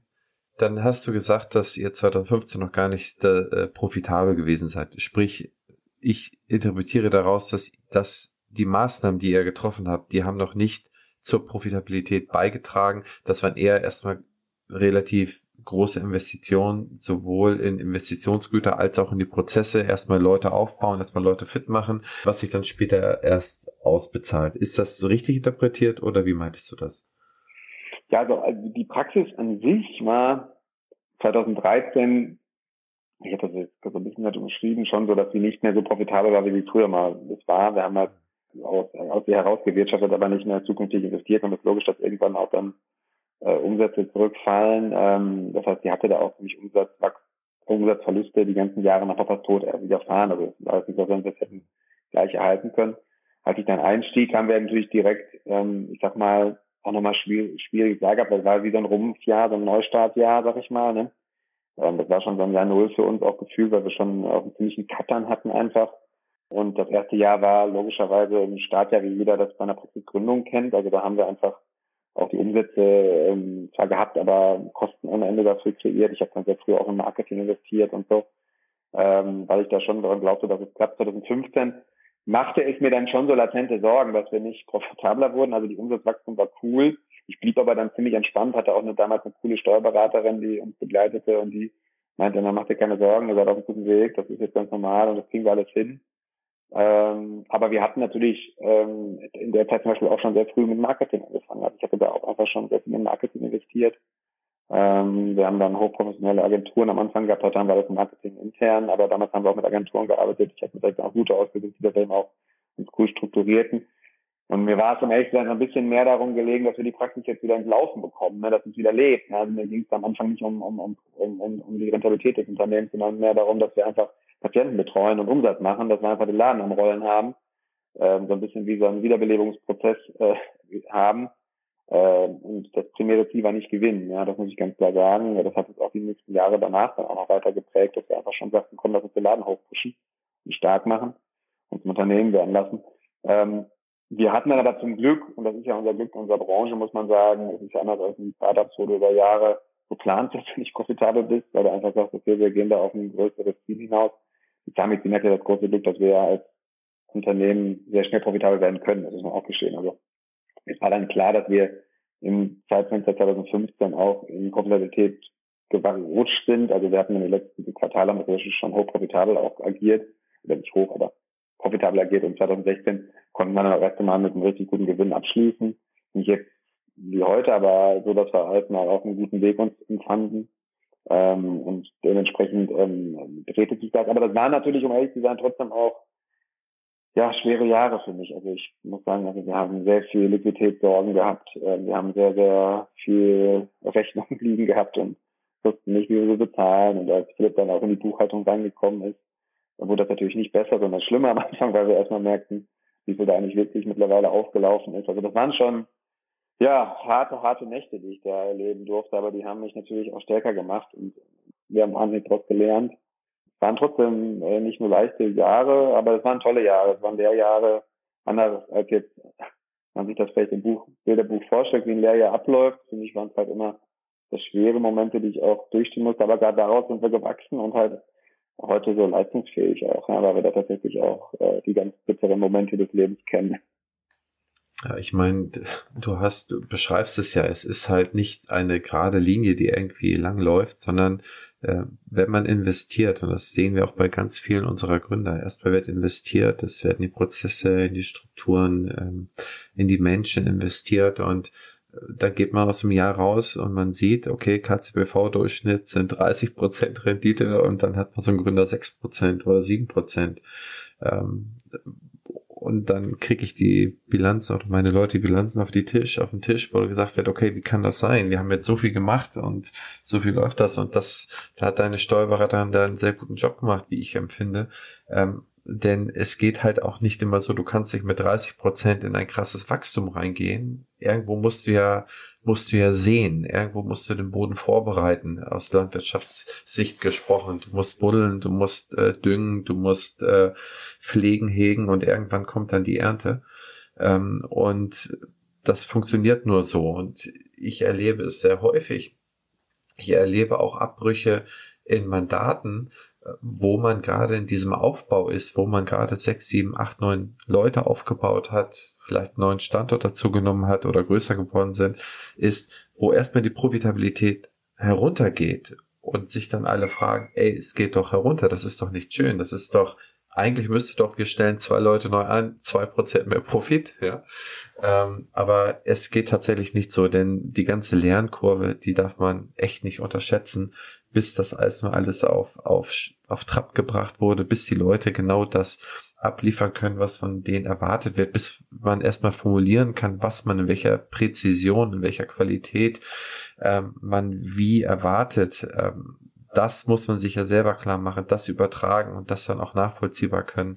Dann hast du gesagt, dass ihr 2015 noch gar nicht äh, profitabel gewesen seid. Sprich, ich interpretiere daraus, dass, dass die Maßnahmen, die ihr getroffen habt, die haben noch nicht zur Profitabilität beigetragen. Das waren eher erstmal relativ große Investitionen sowohl in Investitionsgüter als auch in die Prozesse. Erstmal Leute aufbauen, erstmal Leute fit machen, was sich dann später erst ausbezahlt. Ist das so richtig interpretiert oder wie meintest du das? Ja, also, die Praxis an sich war 2013, ich habe das jetzt so ein bisschen halt umschrieben, schon so, dass sie nicht mehr so profitabel war, wie sie früher mal das war. Wir haben halt aus, aus ihr herausgewirtschaftet, aber nicht mehr zukünftig investiert und es ist logisch, dass irgendwann auch dann äh, Umsätze zurückfallen. Ähm, das heißt, sie hatte da auch ziemlich Umsatz, Umsatzverluste die ganzen Jahre nach Papas Tod widerfahren. Also war nicht so, dass wir das hätten gleich erhalten können. Als ich dann einstieg, haben wir natürlich direkt, ähm, ich sag mal, auch nochmal schwierig, schwieriges Jahr gehabt, es war wie so ein Rumpfjahr, so ein Neustartjahr, sag ich mal. Ne? Ähm, das war schon so ein Jahr Null für uns auch gefühlt, weil wir schon auch einen ziemlichen Cuttern hatten einfach. Und das erste Jahr war logischerweise ein Startjahr, wie jeder das bei einer Praxisgründung kennt. Also da haben wir einfach auch die Umsätze ähm, zwar gehabt, aber Kosten ohne Ende dafür kreiert. Ich habe dann sehr früh auch in Marketing investiert und so, ähm, weil ich da schon daran glaubte, dass es klappt. 2015 machte es mir dann schon so latente Sorgen, dass wir nicht profitabler wurden. Also die Umsatzwachstum war cool. Ich blieb aber dann ziemlich entspannt, hatte auch eine, damals eine coole Steuerberaterin, die uns begleitete und die meinte, man macht dir keine Sorgen, ihr seid auf einem guten Weg, das ist jetzt ganz normal und das kriegen wir alles hin. Ähm, aber wir hatten natürlich ähm, in der Zeit zum Beispiel auch schon sehr früh mit Marketing angefangen. Also ich hatte da auch einfach schon sehr viel in Marketing investiert. Ähm, wir haben dann hochprofessionelle Agenturen am Anfang gehabt, heute haben wir das Marketing intern, aber damals haben wir auch mit Agenturen gearbeitet. Ich habe mir direkt auch gute ausgesucht, die das eben auch ganz cool strukturierten. Und mir war es um ehrlich gesagt ein bisschen mehr darum gelegen, dass wir die Praxis jetzt wieder ins Laufen bekommen, ne, dass es wieder lebt. Ne? Also mir ging es am Anfang nicht um, um, um, um, um die Rentabilität des Unternehmens, sondern mehr darum, dass wir einfach Patienten betreuen und Umsatz machen, dass wir einfach den Laden am Rollen haben, ähm, so ein bisschen wie so einen Wiederbelebungsprozess äh, haben. Äh, und das primäre Ziel war nicht gewinnen, ja, das muss ich ganz klar sagen. Das hat uns auch die nächsten Jahre danach dann auch noch weiter geprägt, dass wir einfach schon sagten, komm, lass uns den Laden hochpushen und stark machen und zum Unternehmen werden lassen. Ähm, wir hatten aber zum Glück, und das ist ja unser Glück in unserer Branche, muss man sagen, es ist ja anders als ein Startup, wo du über Jahre geplant dass du nicht profitabel bist, weil du einfach sagst, okay, wir gehen da auf ein größeres Ziel hinaus. Zamizin hat ja das große Glück, dass wir ja als Unternehmen sehr schnell profitabel werden können. Das ist mir auch geschehen. Also war dann klar, dass wir im Zeitfenster 2015 auch in Profitabilität gerutscht sind. Also wir hatten in den letzten Quartalen schon hoch profitabel auch agiert. Oder nicht hoch, aber profitabel agiert. Und 2016 konnten wir dann das erste Mal mit einem richtig guten Gewinn abschließen. Nicht jetzt wie heute, aber so, dass wir halt mal auf einem guten Weg uns empfanden. Ähm, und dementsprechend ähm, drehte sich das. Aber das war natürlich, um ehrlich zu sein, trotzdem auch ja, schwere Jahre für mich. Also ich muss sagen, also wir haben sehr viel Liquiditätssorgen gehabt. Äh, wir haben sehr, sehr viel Rechnungen liegen gehabt und wussten nicht, wie wir sie bezahlen. Und als Philipp dann auch in die Buchhaltung reingekommen ist, dann wurde das natürlich nicht besser, sondern schlimmer am Anfang, weil wir erstmal merkten, wie viel da eigentlich wirklich mittlerweile aufgelaufen ist. Also das waren schon, ja, harte, harte Nächte, die ich da erleben durfte, aber die haben mich natürlich auch stärker gemacht und wir haben wahnsinnig daraus gelernt. Waren trotzdem äh, nicht nur leichte Jahre, aber es waren tolle Jahre. Es waren Lehrjahre, anders als jetzt man sich das vielleicht im Buch, Bilderbuch vorstellt, wie ein Lehrjahr abläuft. Für mich waren es halt immer das schwere Momente, die ich auch durchstehen musste, aber gerade daraus sind wir gewachsen und halt heute so leistungsfähig auch, ja, weil wir da tatsächlich auch äh, die ganz bitteren Momente des Lebens kennen. Ja, ich meine, du hast, du beschreibst es ja, es ist halt nicht eine gerade Linie, die irgendwie lang läuft, sondern äh, wenn man investiert, und das sehen wir auch bei ganz vielen unserer Gründer, erstmal wird investiert, es werden die Prozesse, in die Strukturen, ähm, in die Menschen investiert und da geht man aus dem Jahr raus und man sieht, okay, KCBV-Durchschnitt sind 30 Prozent Rendite und dann hat man so einen Gründer 6 Prozent oder 7%. Prozent. Ähm, und dann kriege ich die Bilanz oder meine Leute die Bilanzen auf die Tisch, auf den Tisch, wo gesagt wird, okay, wie kann das sein? Wir haben jetzt so viel gemacht und so viel läuft das und das, da hat deine Steuerberaterin da einen sehr guten Job gemacht, wie ich empfinde. Ähm, denn es geht halt auch nicht immer so, du kannst nicht mit 30 Prozent in ein krasses Wachstum reingehen. Irgendwo musst du ja, musst du ja sehen. Irgendwo musst du den Boden vorbereiten, aus Landwirtschaftssicht gesprochen. Du musst buddeln, du musst äh, düngen, du musst äh, pflegen, hegen und irgendwann kommt dann die Ernte. Ähm, und das funktioniert nur so. Und ich erlebe es sehr häufig. Ich erlebe auch Abbrüche in Mandaten, wo man gerade in diesem Aufbau ist, wo man gerade sechs, sieben, acht, neun Leute aufgebaut hat, vielleicht einen neuen Standort dazu genommen hat oder größer geworden sind, ist, wo erstmal die Profitabilität heruntergeht und sich dann alle fragen, ey, es geht doch herunter, das ist doch nicht schön, das ist doch, eigentlich müsste doch, wir stellen zwei Leute neu an, zwei Prozent mehr Profit, ja. Ähm, aber es geht tatsächlich nicht so, denn die ganze Lernkurve, die darf man echt nicht unterschätzen bis das alles nur alles auf, auf, auf Trab gebracht wurde, bis die Leute genau das abliefern können, was von denen erwartet wird, bis man erstmal formulieren kann, was man in welcher Präzision, in welcher Qualität ähm, man wie erwartet. Ähm, das muss man sich ja selber klar machen, das übertragen und das dann auch nachvollziehbar können.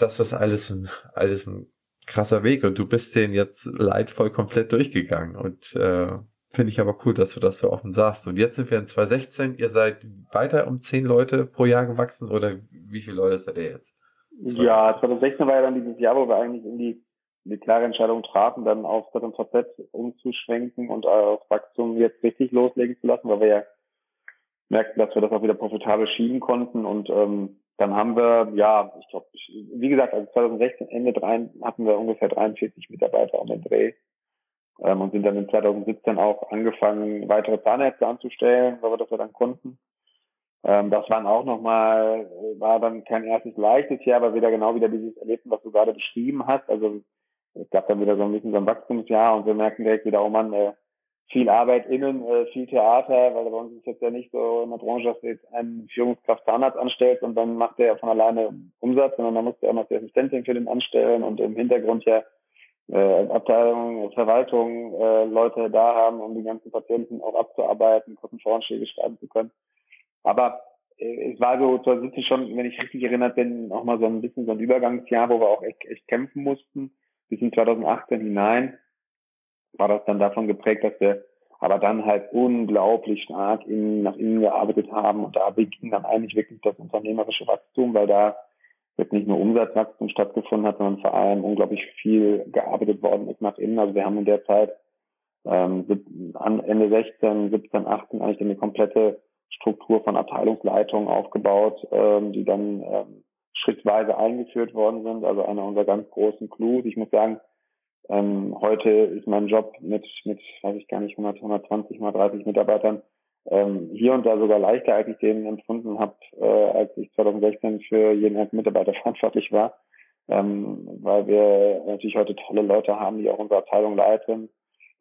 Das ist alles ein, alles ein krasser Weg und du bist den jetzt leidvoll komplett durchgegangen und äh, Finde ich aber cool, dass du das so offen sagst. Und jetzt sind wir in 2016. Ihr seid weiter um zehn Leute pro Jahr gewachsen oder wie viele Leute seid ihr jetzt? 2016. Ja, 2016 war ja dann dieses Jahr, wo wir eigentlich in die, in die klare Entscheidung trafen, dann auf das und VZ umzuschwenken und auf Wachstum jetzt richtig loslegen zu lassen, weil wir ja merkten, dass wir das auch wieder profitabel schieben konnten. Und ähm, dann haben wir, ja, ich glaube, wie gesagt, also 2016, Ende drei, hatten wir ungefähr 43 Mitarbeiter um den Dreh ähm, und sind dann in 2017 auch angefangen, weitere Zahnärzte anzustellen, weil wir das ja dann konnten. Ähm, das waren auch nochmal, war dann kein erstes leichtes Jahr, aber wieder genau wieder dieses Erlebnis, was du gerade beschrieben hast. Also es gab dann wieder so ein bisschen so ein Wachstumsjahr und wir merken direkt wieder, oh Mann, äh, viel Arbeit innen, äh, viel Theater, weil bei uns ist jetzt ja nicht so in der Branche, dass du jetzt einen Führungskraft Zahnarzt anstellst und dann macht der von alleine Umsatz, sondern da musst du auch noch die Assistentin für den anstellen und im Hintergrund ja äh, Abteilung, Verwaltung äh, Leute da haben, um die ganzen Patienten auch abzuarbeiten, Kostenvoranschläge schreiben zu können. Aber äh, es war so 2017 schon, wenn ich richtig erinnert bin, auch mal so ein bisschen so ein Übergangsjahr, wo wir auch echt, echt kämpfen mussten. Bis in 2018 hinein war das dann davon geprägt, dass wir aber dann halt unglaublich stark in, nach innen gearbeitet haben und da beging dann eigentlich wirklich das unternehmerische Wachstum, weil da jetzt nicht nur Umsatzwachstum stattgefunden hat, sondern vor allem unglaublich viel gearbeitet worden ist nach innen. Also wir haben in der Zeit ähm, Ende 16, 17, 18 eigentlich eine komplette Struktur von Abteilungsleitungen aufgebaut, ähm, die dann ähm, schrittweise eingeführt worden sind. Also einer unserer ganz großen Clues. Ich muss sagen, ähm, heute ist mein Job mit, mit, weiß ich gar nicht, 100, 120, 130 Mitarbeitern ähm, hier und da sogar leichter, als ich den empfunden habe, äh, als ich 2016 für jeden einzelnen Mitarbeiter verantwortlich war, ähm, weil wir natürlich heute tolle Leute haben, die auch unsere Abteilung leiten.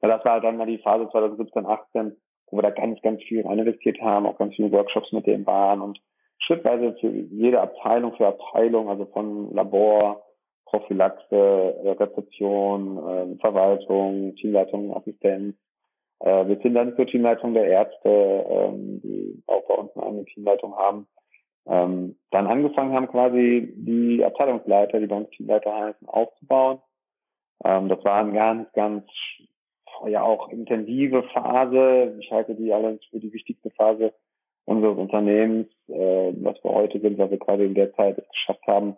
Ja, das war halt dann mal die Phase 2017, 18, wo wir da ganz, ganz viel rein investiert haben, auch ganz viele Workshops mit denen waren und schrittweise für jede Abteilung für Abteilung, also von Labor, Prophylaxe, Rezeption, äh, Verwaltung, Teamleitung, Assistenz, äh, wir sind dann zur Teamleitung der Ärzte, ähm, die auch bei uns eine eigene Teamleitung haben. Ähm, dann angefangen haben quasi die Abteilungsleiter, die bei uns Teamleiter heißen, aufzubauen. Ähm, das war eine ganz, ganz ja auch intensive Phase. Ich halte die allerdings für die wichtigste Phase unseres Unternehmens, äh, was wir heute sind, weil wir quasi in der Zeit es geschafft haben,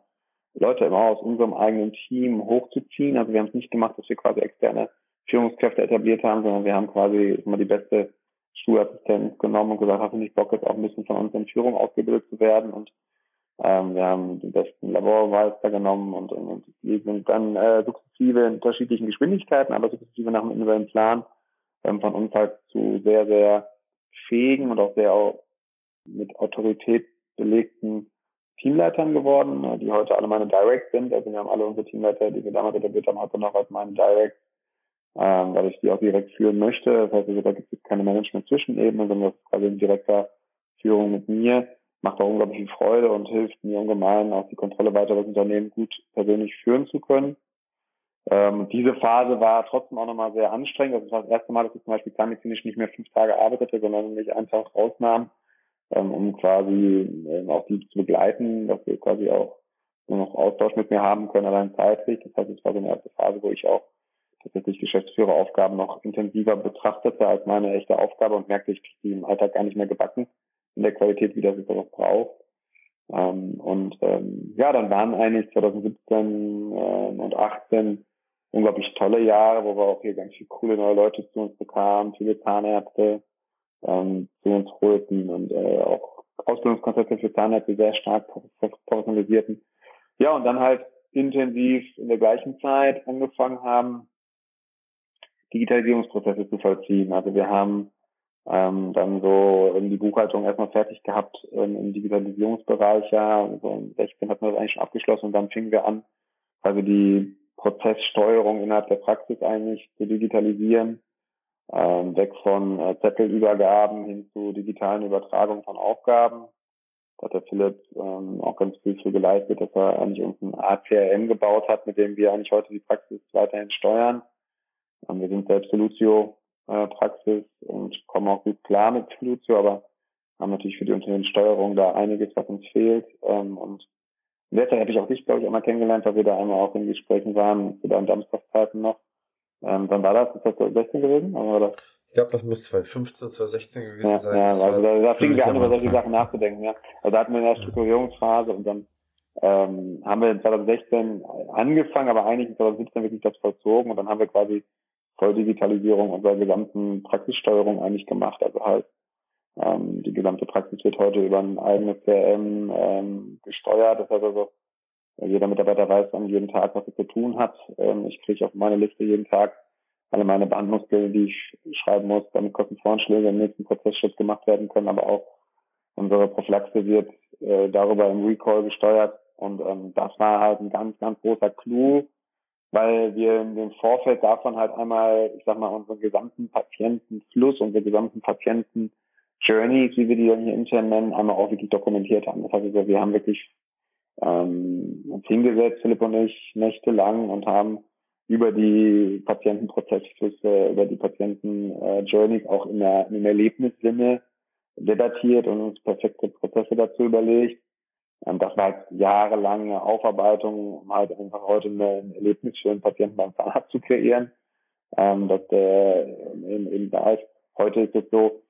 Leute immer aus unserem eigenen Team hochzuziehen. Also wir haben es nicht gemacht, dass wir quasi externe Führungskräfte etabliert haben, sondern wir haben quasi immer die beste Schulassistenz genommen und gesagt, hast du nicht Bock, jetzt auch ein bisschen von uns in Führung ausgebildet zu werden und ähm, wir haben die besten Labormeister genommen und, und, und die sind dann äh, sukzessive in unterschiedlichen Geschwindigkeiten, aber sukzessive nach einem individuellen Plan ähm, von uns halt zu sehr, sehr fähigen und auch sehr auch mit Autorität belegten Teamleitern geworden, äh, die heute alle meine Direct sind. Also wir haben alle unsere Teamleiter, die wir damals etabliert haben, heute noch als meine Direct ähm, weil ich die auch direkt führen möchte. Das heißt, also, da gibt es keine Management-Zwischenebene, sondern das ist quasi in direkter Führung mit mir. Macht auch unglaublich viel Freude und hilft mir ungemein, auch die Kontrolle weiter das Unternehmen gut persönlich führen zu können. Ähm, diese Phase war trotzdem auch nochmal sehr anstrengend. Das war das erste Mal, dass ich zum Beispiel zahnmedizinisch nicht mehr fünf Tage arbeitete, sondern mich einfach rausnahm, ähm, um quasi ähm, auch die zu begleiten, dass wir quasi auch nur noch Austausch mit mir haben können, allein zeitlich. Das heißt, es war so eine erste Phase, wo ich auch tatsächlich Geschäftsführeraufgaben noch intensiver betrachtete als meine echte Aufgabe und merkte, ich kriege die im Alltag gar nicht mehr gebacken in der Qualität, wie das auch braucht. Ähm, und ähm, ja, dann waren eigentlich 2017 äh, und 18 unglaublich tolle Jahre, wo wir auch hier ganz viele coole neue Leute zu uns bekamen, viele Zahnärzte ähm, zu uns holten und äh, auch Ausbildungskonzepte für Zahnärzte sehr stark professionalisierten. Ja, und dann halt intensiv in der gleichen Zeit angefangen haben, Digitalisierungsprozesse zu vollziehen. Also wir haben ähm, dann so die Buchhaltung erstmal fertig gehabt ähm, im Digitalisierungsbereich. Ja, so im 16 hatten wir das eigentlich schon abgeschlossen und dann fingen wir an, also die Prozesssteuerung innerhalb der Praxis eigentlich zu digitalisieren, ähm, weg von äh, Zettelübergaben hin zu digitalen Übertragungen von Aufgaben. Da hat der Philipp ähm, auch ganz viel für geleistet, dass er eigentlich uns ein ACRM gebaut hat, mit dem wir eigentlich heute die Praxis weiterhin steuern. Wir sind selbst Solutio-Praxis äh, und kommen auch gut klar mit Solutio, aber haben natürlich für die Unternehmenssteuerung da einiges, was uns fehlt. Ähm, und in der Zeit habe ich auch dich, glaube ich, einmal kennengelernt, weil wir da einmal auch in Gesprächen waren, zu deinen Samstagszeiten noch. Ähm, wann war das? Ist das 2016 gewesen? Oder das? Ich glaube, das muss 2015, 2016 gewesen ja, sein. Ja, also da, da fingen wir an, über solche Sachen nachzudenken. Ja. Also da hatten wir eine Strukturierungsphase und dann ähm, haben wir in 2016 angefangen, aber eigentlich in 2017 wirklich das vollzogen und dann haben wir quasi Volldigitalisierung unserer gesamten Praxissteuerung eigentlich gemacht. Also halt ähm, die gesamte Praxis wird heute über ein eigenes CRM ähm, gesteuert. Das heißt also, jeder Mitarbeiter weiß an jedem Tag, was er zu tun hat. Ähm, ich kriege auf meine Liste jeden Tag alle meine Behandlungspläne, die ich schreiben muss, damit Kostenvoranschläge im nächsten Prozessschritt gemacht werden können, aber auch unsere Prophylaxe wird äh, darüber im Recall gesteuert. Und ähm, das war halt ein ganz, ganz großer Clou weil wir in dem Vorfeld davon halt einmal, ich sag mal, unseren gesamten Patientenfluss, unsere gesamten Patienten-Journeys, wie wir die dann hier intern nennen, einmal auch wirklich dokumentiert haben. Das heißt also, wir haben wirklich ähm, uns hingesetzt, Philipp und ich, nächtelang und haben über die Patientenprozessflüsse, über die Patienten-Journeys auch in der, im Erlebnissinne debattiert und uns perfekte Prozesse dazu überlegt. Ähm, das war halt jahrelange Aufarbeitung, um halt einfach heute ein Erlebnis für einen Patienten beim Zahnarzt zu kreieren, ähm, dass der eben, eben da ist. Heute ist es so,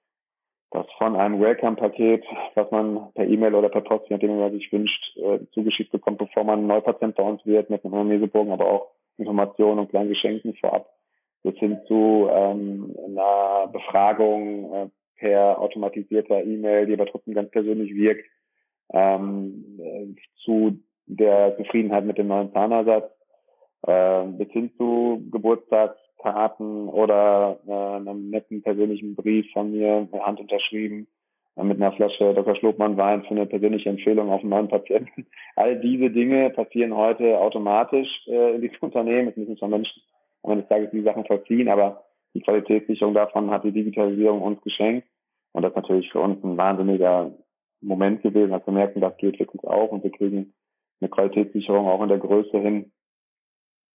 dass von einem Welcome-Paket, was man per E-Mail oder per Post, je nachdem, was sich wünscht, äh, zugeschickt bekommt, bevor man ein Neupatient bei uns wird, mit einem Anamnesebogen, aber auch Informationen und kleinen Geschenken vorab, bis hin zu ähm, einer Befragung äh, per automatisierter E-Mail, die aber trotzdem ganz persönlich wirkt, ähm, äh, zu der Zufriedenheit mit dem neuen Zahnersatz, äh, bis hin zu Geburtstagskarten oder äh, einem netten persönlichen Brief von mir, Hand unterschrieben, äh, mit einer Flasche Dr. Schlobmann Wein für eine persönliche Empfehlung auf einen neuen Patienten. All diese Dinge passieren heute automatisch äh, in diesem Unternehmen. Es müssen zwar Menschen am Ende des Tages die Sachen vollziehen, aber die Qualitätssicherung davon hat die Digitalisierung uns geschenkt. Und das ist natürlich für uns ein wahnsinniger Moment gewesen, dass wir merken, das geht wirklich auch und wir kriegen eine Qualitätssicherung auch in der Größe hin,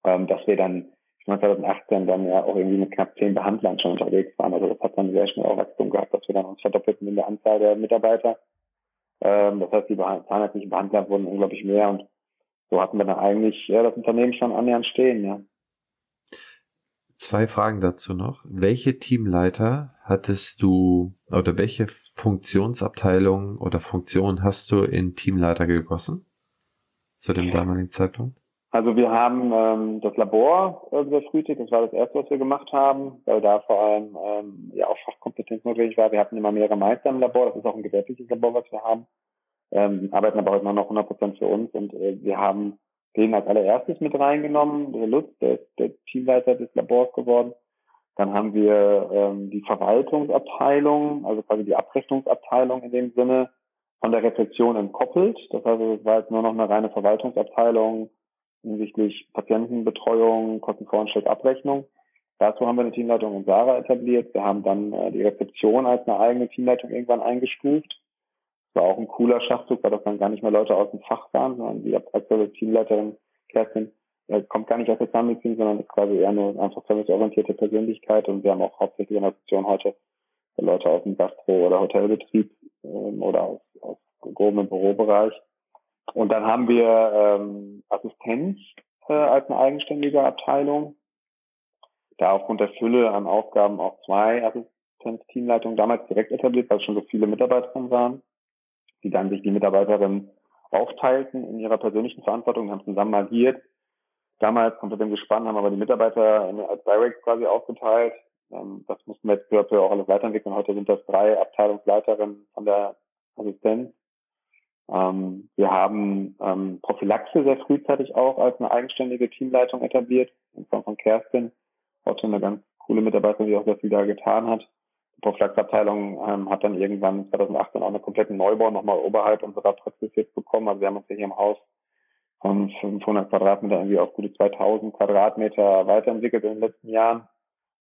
ähm, dass wir dann 2018 dann ja auch irgendwie mit knapp zehn Behandlern schon unterwegs waren. Also das hat dann sehr schnell auch Wachstum gehabt, dass wir dann uns verdoppelten in der Anzahl der Mitarbeiter. Ähm, das heißt, die zahnärztlichen Behandler wurden unglaublich mehr und so hatten wir dann eigentlich ja, das Unternehmen schon annähernd stehen, ja. Zwei Fragen dazu noch. Welche Teamleiter hattest du oder welche Funktionsabteilung oder Funktion hast du in Teamleiter gegossen zu dem damaligen Zeitpunkt? Also wir haben ähm, das Labor äh, das war das erste, was wir gemacht haben, weil da vor allem ähm, ja auch Fachkompetenz notwendig war. Wir hatten immer mehrere Meister im Labor, das ist auch ein gewerbliches Labor, was wir haben, ähm, arbeiten aber heute noch 100 Prozent für uns und äh, wir haben den als allererstes mit reingenommen. Der Lutz, der der Teamleiter des Labors geworden. Dann haben wir ähm, die Verwaltungsabteilung, also quasi die Abrechnungsabteilung in dem Sinne von der Rezeption entkoppelt. Das heißt, es war jetzt nur noch eine reine Verwaltungsabteilung hinsichtlich Patientenbetreuung, Kostenvoranschlag, Abrechnung. Dazu haben wir eine Teamleitung in Sarah etabliert. Wir haben dann äh, die Rezeption als eine eigene Teamleitung irgendwann eingestuft war auch ein cooler Schachzug, weil das dann gar nicht mehr Leute aus dem Fach waren, sondern die aktuelle Teamleiterin Kerstin äh, kommt gar nicht aus der Zahnmedizin, sondern ist quasi eher eine einfach serviceorientierte Persönlichkeit und wir haben auch hauptsächlich in der Position heute Leute aus dem Gastro- oder Hotelbetrieb ähm, oder aus, aus groben Bürobereich. Und dann haben wir ähm, Assistenz äh, als eine eigenständige Abteilung. Da aufgrund der Fülle an Aufgaben auch zwei Assistenz-Teamleitungen damals direkt etabliert, weil schon so viele Mitarbeiter waren die dann sich die Mitarbeiterinnen aufteilten in ihrer persönlichen Verantwortung, haben zusammen agiert. Damals unter dem Gespann haben aber die Mitarbeiter als Direct quasi aufgeteilt. Ähm, das mussten wir jetzt für, auch alles weiterentwickeln. Heute sind das drei Abteilungsleiterinnen von der Assistenz. Ähm, wir haben ähm, Prophylaxe sehr frühzeitig auch als eine eigenständige Teamleitung etabliert, in Form von Kerstin. Heute eine ganz coole Mitarbeiterin, die auch sehr viel da getan hat. Prophylaxabteilung ähm, hat dann irgendwann 2018 auch einen kompletten Neubau nochmal oberhalb unserer Praxis jetzt bekommen. Also wir haben uns hier im Haus von 500 Quadratmeter irgendwie auf gute 2000 Quadratmeter weiterentwickelt in den letzten Jahren.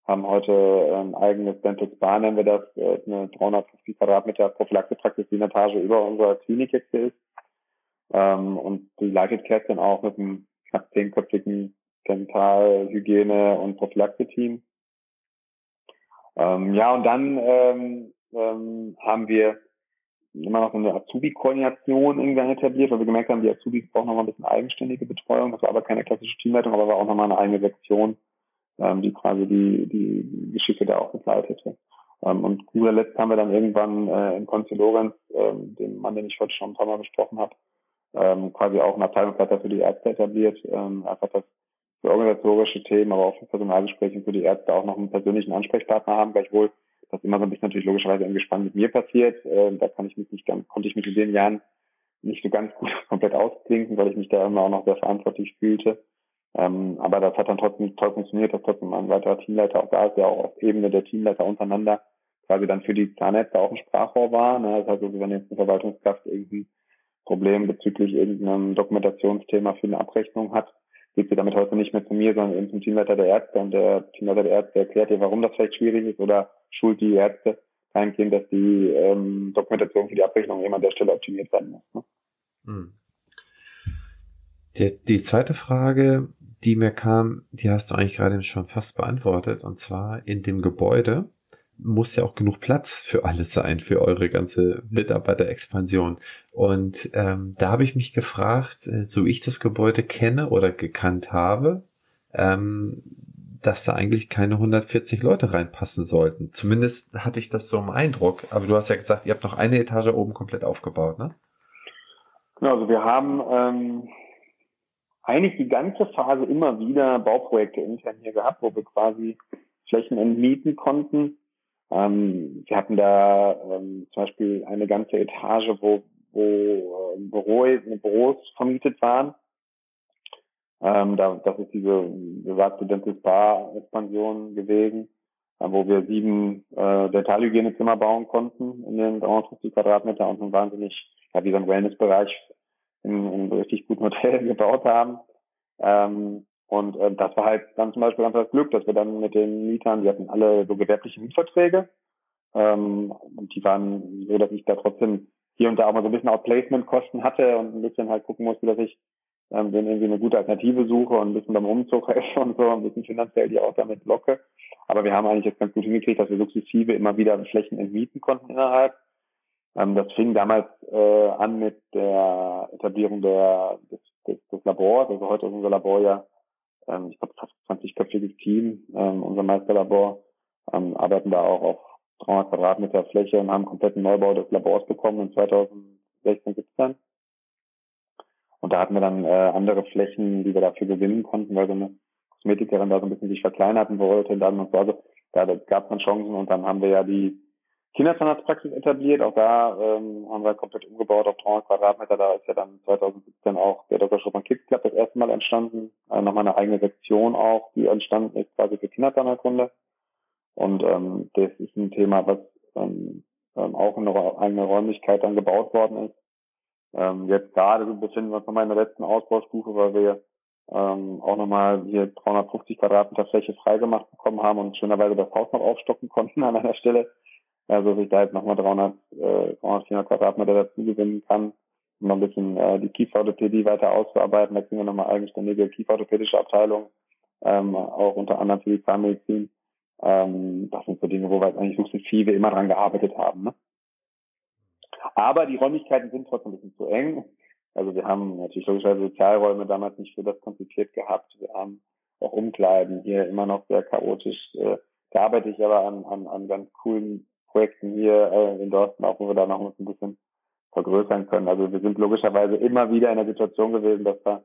Haben heute ein eigenes Dental Spa, nennen wir das, äh, eine 350 Quadratmeter Prophylaxepraxis, die eine Etage über unserer Klinik jetzt ist. Ähm, und die leitet Kerstin auch mit einem knapp zehnköpfigen Dental-, Hygiene- und Prophylaxe-Team. Ähm, ja, und dann ähm, ähm, haben wir immer noch so eine Azubi-Koordination irgendwann etabliert, weil wir gemerkt haben, die Azubis brauchen noch mal ein bisschen eigenständige Betreuung. Das war aber keine klassische Teamleitung, aber war auch nochmal eine eigene Sektion, ähm, die quasi die, die Geschichte da auch begleitete. Ähm, und guter Letzt haben wir dann irgendwann äh, in Konzi Lorenz, ähm, dem Mann, den ich heute schon ein paar Mal besprochen habe, ähm, quasi auch einen Abteilungsleiter für die Ärzte etabliert. Ähm, einfach das für organisatorische Themen, aber auch für Personalgespräche für die Ärzte auch noch einen persönlichen Ansprechpartner haben, gleichwohl das immer so ein bisschen natürlich logischerweise im Gespann mit mir passiert. Äh, da kann ich mich nicht ganz, konnte ich mich in den Jahren nicht so ganz gut komplett ausklinken, weil ich mich da immer auch noch sehr verantwortlich fühlte. Ähm, aber das hat dann trotzdem toll funktioniert, dass trotzdem ein weiterer Teamleiter auch da ist, der auch auf Ebene der Teamleiter untereinander quasi dann für die Zahnärzte auch ein Sprachrohr war. Ne? Das heißt, also, wenn jetzt eine Verwaltungskraft irgendwie Problem bezüglich irgendeinem Dokumentationsthema für eine Abrechnung hat, geht sie damit heute nicht mehr zu mir, sondern eben zum Teamleiter der Ärzte und der Teamleiter der Ärzte erklärt ihr, warum das vielleicht schwierig ist oder schult die Ärzte dahingehend, dass die ähm, Dokumentation für die Abrechnung eben an der Stelle optimiert werden muss. Ne? Hm. Die, die zweite Frage, die mir kam, die hast du eigentlich gerade schon fast beantwortet. Und zwar in dem Gebäude muss ja auch genug Platz für alles sein, für eure ganze Mitarbeiterexpansion. Und ähm, da habe ich mich gefragt, äh, so wie ich das Gebäude kenne oder gekannt habe, ähm, dass da eigentlich keine 140 Leute reinpassen sollten. Zumindest hatte ich das so im Eindruck. Aber du hast ja gesagt, ihr habt noch eine Etage oben komplett aufgebaut, ne? Genau, also wir haben ähm, eigentlich die ganze Phase immer wieder Bauprojekte intern hier gehabt, wo wir quasi Flächen entmieten konnten ähm, wir hatten da ähm, zum Beispiel eine ganze Etage, wo, wo äh, Büro, Büros vermietet waren. Ähm, da, das ist diese besagte Dental Spa Expansion gewesen, äh, wo wir sieben äh, Dentalhygienezimmer bauen konnten in den 350 Quadratmeter und einen wahnsinnig, ja, wie so ein Wellnessbereich in, in richtig guten Hotel gebaut haben. Ähm, und äh, das war halt dann zum Beispiel ganz das Glück, dass wir dann mit den Mietern, die hatten alle so gewerbliche Mietverträge. Ähm, und die waren so, dass ich da trotzdem hier und da auch mal so ein bisschen Outplacement-Kosten hatte und ein bisschen halt gucken musste, dass ich ähm, denen irgendwie eine gute Alternative suche und ein bisschen beim Umzug helfe und so, ein bisschen finanziell die auch damit locke. Aber wir haben eigentlich jetzt ganz gut hingekriegt, dass wir sukzessive immer wieder Flächen entmieten konnten innerhalb. Ähm, das fing damals äh, an mit der Etablierung der, des, des, des Labors. Also heute ist unser Labor ja ähm, ich glaube fast 20-köpfiges Team, ähm, unser Meisterlabor, ähm, arbeiten da auch auf 300 Quadratmeter Fläche und haben einen kompletten Neubau des Labors bekommen in 2016, 17. Und da hatten wir dann äh, andere Flächen, die wir dafür gewinnen konnten, weil so eine Kosmetikerin da so ein bisschen sich verkleinerten wollte. Und dann und so. Also da gab es dann Chancen und dann haben wir ja die Kinderzahnarztpraxis etabliert. Auch da ähm, haben wir komplett umgebaut auf 300 Quadratmeter. Da ist ja dann 2017 auch der Dr. Schuppmann Kids Club das erste Mal entstanden. Also nochmal eine eigene Sektion auch, die entstanden ist quasi für Kinderzahnheilkunde. Und ähm, das ist ein Thema, was ähm, ähm, auch in einer eigenen Räumlichkeit dann gebaut worden ist. Ähm, jetzt gerade befinden wir uns nochmal in der letzten Ausbaustufe, weil wir ähm, auch nochmal hier 350 Quadratmeter Fläche freigemacht bekommen haben und schönerweise das Haus noch aufstocken konnten an einer Stelle, also dass ich da jetzt nochmal 300, äh, 300, 400 Quadratmeter dazu gewinnen kann, um noch ein bisschen äh, die Kieferorthopädie weiter auszuarbeiten. Da kriegen wir nochmal eigenständige kieferorthopädische Abteilung, ähm, auch unter anderem für die Zahnmedizin. Ähm, das sind so Dinge, wo wir eigentlich sukzessive immer dran gearbeitet haben. Ne? Aber die Räumlichkeiten sind trotzdem ein bisschen zu eng. Also wir haben natürlich logischerweise Sozialräume damals nicht für das konzipiert gehabt. Wir haben auch Umkleiden hier immer noch sehr chaotisch. Äh, da arbeite ich aber an, an, an ganz coolen Projekten hier äh, in Dorsten, auch wo wir da noch ein bisschen vergrößern können. Also wir sind logischerweise immer wieder in der Situation gewesen, dass wir